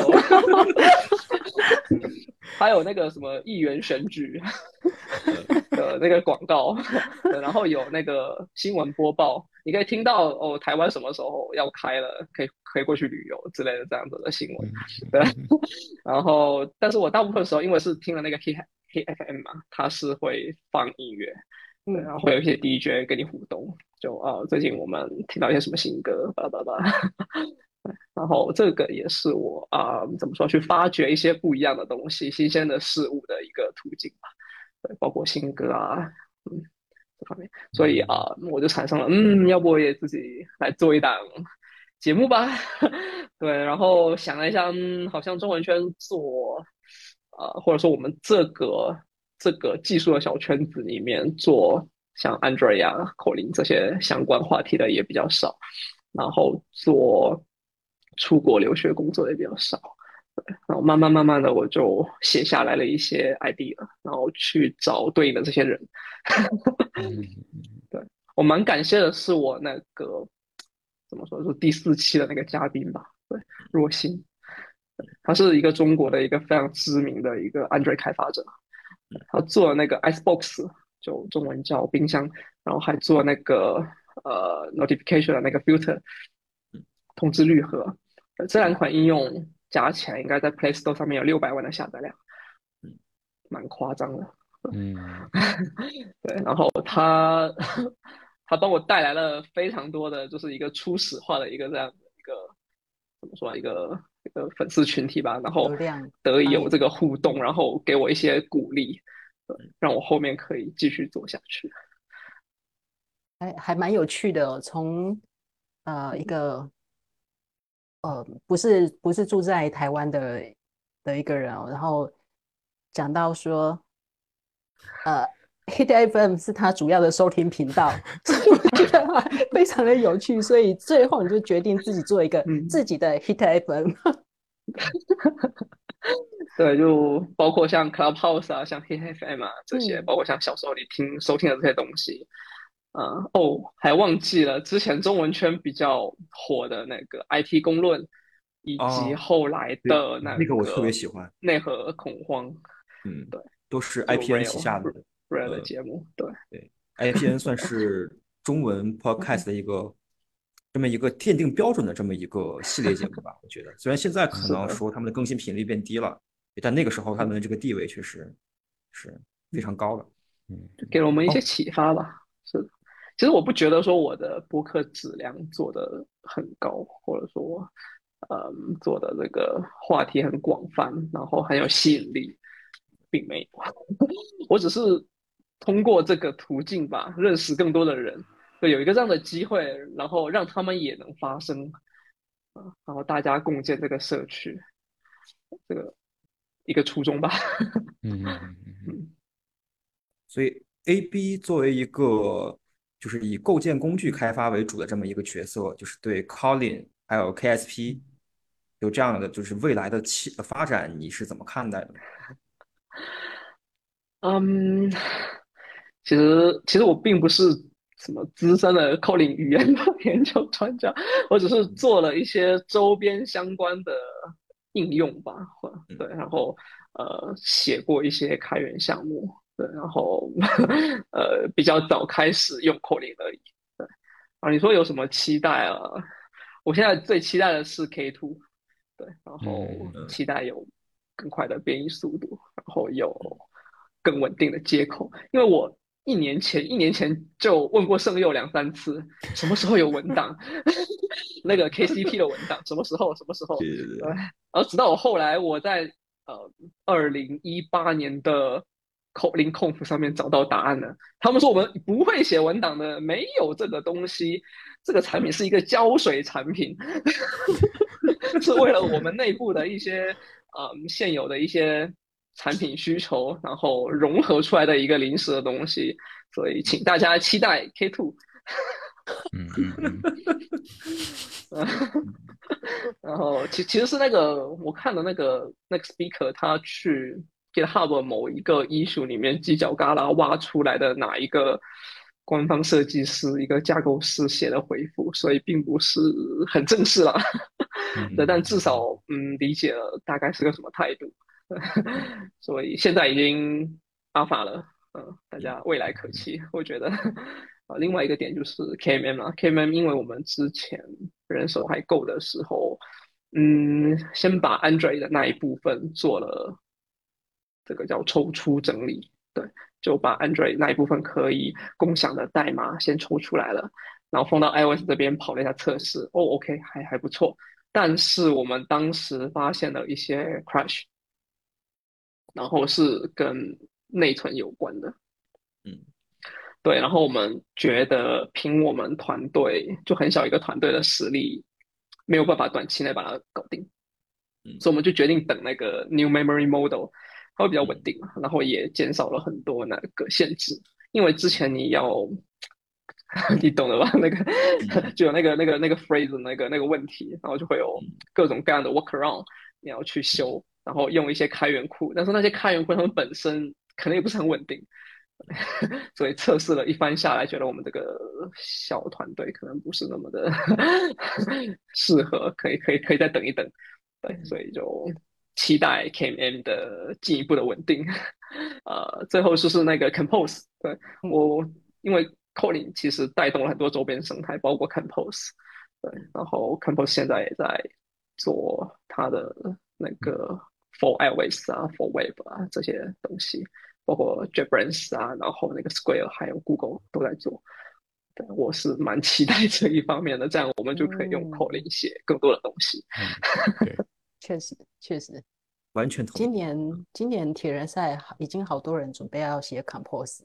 还有那个什么议员选举的那个广告，然后有那个新闻播报，你可以听到哦，台湾什么时候要开了，可以可以过去旅游之类的这样子的新闻，对，*laughs* 然后但是我大部分时候因为是听了那个 K。K.F.M 嘛，它是会放音乐，对，然后会有一些 DJ 跟你互动，就啊，最近我们听到一些什么新歌，叭叭叭，*laughs* 然后这个也是我啊，怎么说，去发掘一些不一样的东西、新鲜的事物的一个途径吧，对，包括新歌啊，嗯，这方面，所以啊，我就产生了，嗯，要不我也自己来做一档节目吧，*laughs* 对，然后想了一下，嗯，好像中文圈做。啊，或者说我们这个这个技术的小圈子里面做像 Android 呀、口令这些相关话题的也比较少，然后做出国留学工作也比较少，对，然后慢慢慢慢的我就写下来了一些 idea，然后去找对应的这些人。*laughs* 对我蛮感谢的是我那个怎么说，就第四期的那个嘉宾吧，对，若星，他是一个中国的一个非常知名的一个 Android 开发者，他做那个 Icebox，就中文叫冰箱，然后还做那个呃 Notification 的那个 Filter，通知滤盒，这两款应用加起来应该在 Play Store 上面有六百万的下载量，蛮夸张的。嗯，*laughs* 对，然后他他帮我带来了非常多的，就是一个初始化的一个这样的一个怎么说一个一个粉丝群体吧，然后得以有这个互动，然后给我一些鼓励，让我后面可以继续做下去。还还蛮有趣的，从呃一个呃不是不是住在台湾的的一个人，然后讲到说。呃，Hit FM 是他主要的收听频道，*laughs* 所以我觉得非常的有趣。所以最后你就决定自己做一个自己的 Hit FM。*laughs* 对，就包括像 Clubhouse 啊，像 Hit FM 啊这些，包括像小时候你听收听的这些东西。嗯，哦，还忘记了之前中文圈比较火的那个 IT 公论，以及后来的那那个我特别喜欢内核恐慌。嗯，对。都是 IPN 旗下的的节目，对对，IPN 算是中文 *laughs* podcast 的一个这么一个奠定标准的这么一个系列节目吧。我觉得，虽然现在可能说他们的更新频率变低了，但那个时候他们的这个地位确实是非常高的。嗯，给了我们一些启发吧。是的，其实我不觉得说我的播客质量做的很高，或者说，嗯，做的这个话题很广泛，然后很有吸引力。并没有，*laughs* 我只是通过这个途径吧，认识更多的人，就有一个这样的机会，然后让他们也能发声，啊，然后大家共建这个社区，这个一个初衷吧。嗯嗯嗯。所以，A B 作为一个就是以构建工具开发为主的这么一个角色，就是对 Colin 还有 K S P 有这样的就是未来的期发展，你是怎么看待的？嗯，其实其实我并不是什么资深的 coding 语言的研究专家，我只是做了一些周边相关的应用吧，对，然后呃写过一些开源项目，对，然后呃比较早开始用 coding 而已，对，啊，你说有什么期待啊？我现在最期待的是 K two，对，然后期待有。更快的编译速度，然后有更稳定的接口。因为我一年前一年前就问过圣佑两三次，什么时候有文档？*laughs* 那个 KCP 的文档什么时候？什么时候？对对对。然后直到我后来我在呃二零一八年的 Kotlin Conf 上面找到答案了。他们说我们不会写文档的，没有这个东西。这个产品是一个胶水产品，*laughs* 是为了我们内部的一些。呃，现有的一些产品需求，然后融合出来的一个临时的东西，所以请大家期待 K two。*laughs* 嗯嗯嗯。*laughs* 然后其其实是那个我看的那个那个 speaker，他去 GitHub 某一个 issue 里面犄角旮旯挖出来的哪一个官方设计师、一个架构师写的回复，所以并不是很正式了。*laughs* 对，但至少嗯理解了大概是个什么态度，*laughs* 所以现在已经阿法了，嗯，大家未来可期。我觉得啊，另外一个点就是 KMM 啊，KMM 因为我们之前人手还够的时候，嗯，先把 Android 的那一部分做了这个叫抽出整理，对，就把 Android 那一部分可以共享的代码先抽出来了，然后放到 iOS 这边跑了一下测试，哦，OK，还还不错。但是我们当时发现了一些 crash，然后是跟内存有关的，嗯，对，然后我们觉得凭我们团队就很小一个团队的实力，没有办法短期内把它搞定，嗯，所以我们就决定等那个 new memory model，它会比较稳定嘛，然后也减少了很多那个限制，因为之前你要。*laughs* 你懂的吧？那个 *laughs* 就有那个那个那个 phrase 那个那个问题，然后就会有各种各样的 workaround，你要去修，然后用一些开源库，但是那些开源库它们本身可能也不是很稳定，*laughs* 所以测试了一番下来，觉得我们这个小团队可能不是那么的 *laughs* 适合，可以可以可以再等一等。对，所以就期待 KMM 的进一步的稳定。呃，最后就是那个 Compose，对我因为 Colin 其实带动了很多周边生态，包括 Compose，对，然后 Compose 现在也在做它的那个 For iOS 啊，For Web 啊这些东西。包括 JetBrains 啊，然后那个 Square 还有 Google 都在做，对，我是蛮期待这一方面的，这样我们就可以用 Kotlin 写更多的东西。*laughs* 确实，确实，完全同意。今年今年铁人赛已经好多人准备要写 Compose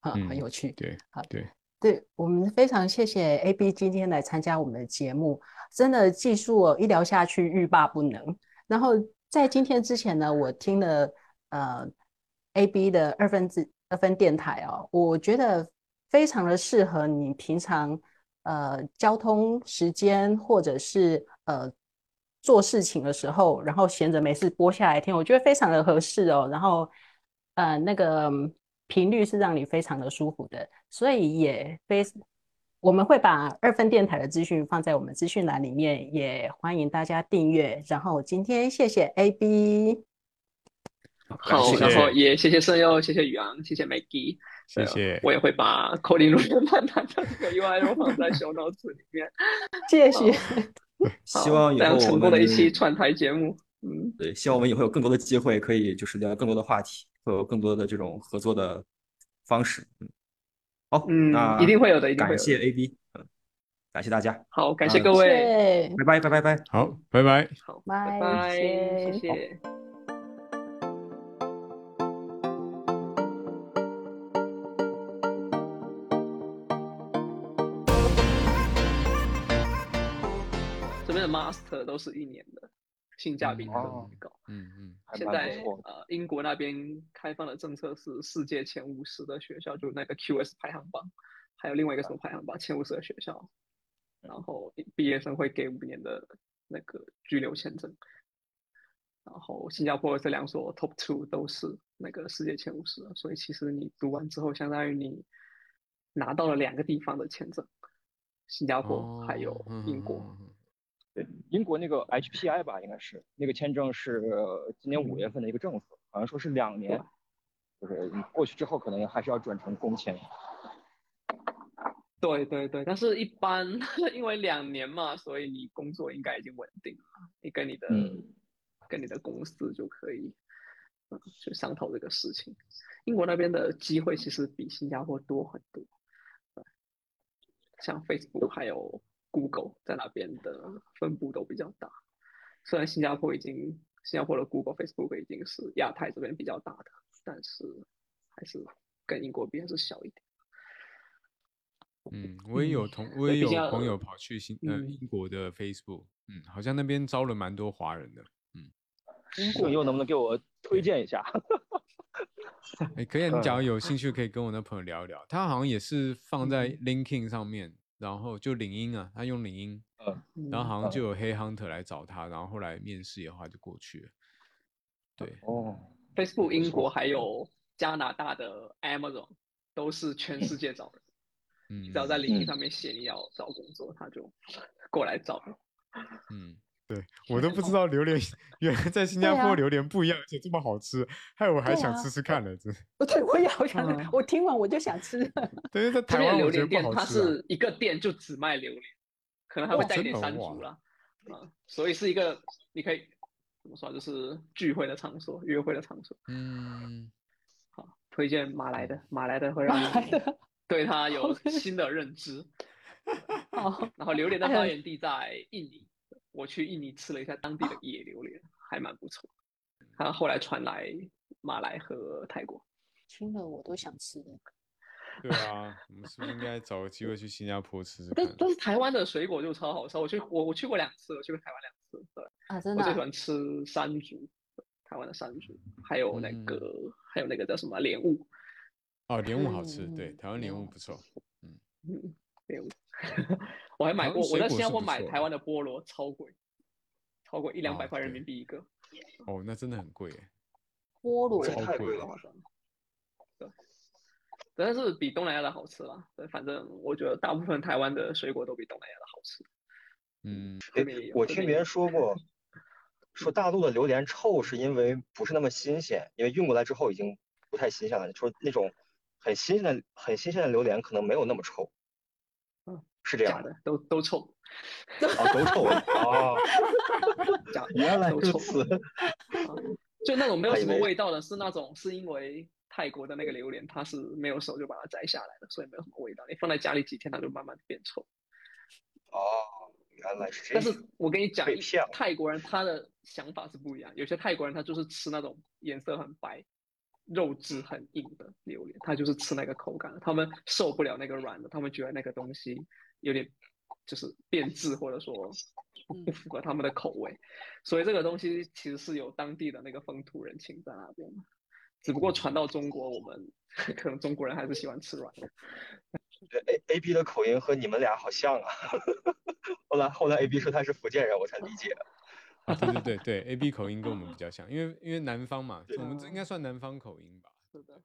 啊，很有趣。对，好，对，对我们非常谢谢 AB 今天来参加我们的节目，真的技术一聊下去欲罢不能。然后在今天之前呢，我听了呃。A B 的二分之二分电台哦，我觉得非常的适合你平常呃交通时间或者是呃做事情的时候，然后闲着没事播下来听，我觉得非常的合适哦。然后呃那个频率是让你非常的舒服的，所以也非我们会把二分电台的资讯放在我们资讯栏里面，也欢迎大家订阅。然后今天谢谢 A B。好，然后也谢谢声优，谢谢宇昂，谢谢 Maggie，谢谢。我也会把口令录音版的这个 UI 放在 *laughs* 小脑子里面。谢谢。希望以后成功的一期串台节目。嗯，对，希望我们以后有更多的机会，可以就是聊更多的话题，会有更多的这种合作的方式。嗯，好，嗯，那一定会有的，一定感谢 AB，嗯，感谢大家。好，感谢各位，拜拜，拜拜拜。好，拜拜。好，拜拜，谢谢。Master 都是一年的，性价比很高。嗯嗯，现在呃，英国那边开放的政策是世界前五十的学校，就那个 QS 排行榜，还有另外一个什么排行榜，前五十的学校，然后毕业生会给五年的那个居留签证。然后新加坡这两所 Top Two 都是那个世界前五十，所以其实你读完之后，相当于你拿到了两个地方的签证，新加坡还有英国。英国那个 HPI 吧，应该是那个签证是今年五月份的一个政策，好像说是两年，就是你过去之后可能还是要转成工签。对对对，但是一般 *laughs* 因为两年嘛，所以你工作应该已经稳定了，你跟你的跟你的公司就可以去商讨这个事情。英国那边的机会其实比新加坡多很多，像 Facebook 还有。Google 在那边的分布都比较大，虽然新加坡已经新加坡的 Google、Facebook 已经是亚太这边比较大的，但是还是跟英国比还是小一点。嗯，我也有同我也有朋友跑去新呃英国的 Facebook，嗯，好像那边招了蛮多华人的，嗯。英国又能不能给我推荐一下？哎，可以，你 *laughs* 假如有兴趣，可以跟我那朋友聊一聊。他好像也是放在 LinkedIn 上面。然后就领英啊，他用领英，嗯，然后好像就有黑 hunter 来找他，然后后来面试的话就过去了。对，哦，Facebook 英国还有加拿大的 Amazon 都是全世界找人，*laughs* 嗯，只要在领英上面写你要找工作，他就过来找。*laughs* 嗯。对我都不知道榴莲 *laughs* 原来在新加坡榴莲不一样，而且这么好吃，害我还想吃吃看了，真。对，我也好想，我听完我就想吃。*laughs* 对，在台湾榴莲店，它是一个店就只卖榴莲，可能还会带点山竹啦，啊，所以是一个你可以怎么说，就是聚会的场所，约会的场所。嗯，好，推荐马来的，马来的会让你对它有新的认知。*laughs* 好，然后榴莲的发源地在印尼。我去印尼吃了一下当地的野榴莲，还蛮不错。然后来传来马来和泰国，听了我都想吃。对啊，我们是不是应该找个机会去新加坡吃吃？但但是台湾的水果就超好吃，我去我我去过两次，我去过台湾两次。对啊，真的。我最喜欢吃山竹，台湾的山竹，还有那个还有那个叫什么莲雾。哦，莲雾好吃，对，台湾莲雾不错。嗯嗯，莲雾。*laughs* 我还买过，我在新加坡买台湾的菠萝超贵，超过一两百块人民币一个。哦，那真的很贵。菠萝超贵了。对，但是比东南亚的好吃啦。对，反正我觉得大部分台湾的水果都比东南亚的好吃。嗯，我听别人说过，*laughs* 说大陆的榴莲臭是因为不是那么新鲜，因为运过来之后已经不太新鲜了。说那种很新鲜的、很新鲜的榴莲可能没有那么臭。嗯，是这样的，都都臭。啊，都臭啊！原来如此。就那种没有什么味道的，是那种是因为泰国的那个榴莲，它是没有熟就把它摘下来的，所以没有什么味道。你放在家里几天，它就慢慢变臭。哦，原来是这样。但是我跟你讲，泰国人他的想法是不一样。有些泰国人他就是吃那种颜色很白、肉质很硬的榴莲，他就是吃那个口感，他们受不了那个软的，他们觉得那个东西有点。就是变质，或者说不符合他们的口味，所以这个东西其实是有当地的那个风土人情在那边只不过传到中国，我们 *laughs* 可能中国人还是喜欢吃软的。A A B 的口音和你们俩好像啊。*laughs* 后来后来 A B 说他是福建人，我才理解。啊，对对对对，A B 口音跟我们比较像，因为因为南方嘛，我们这应该算南方口音吧？是的。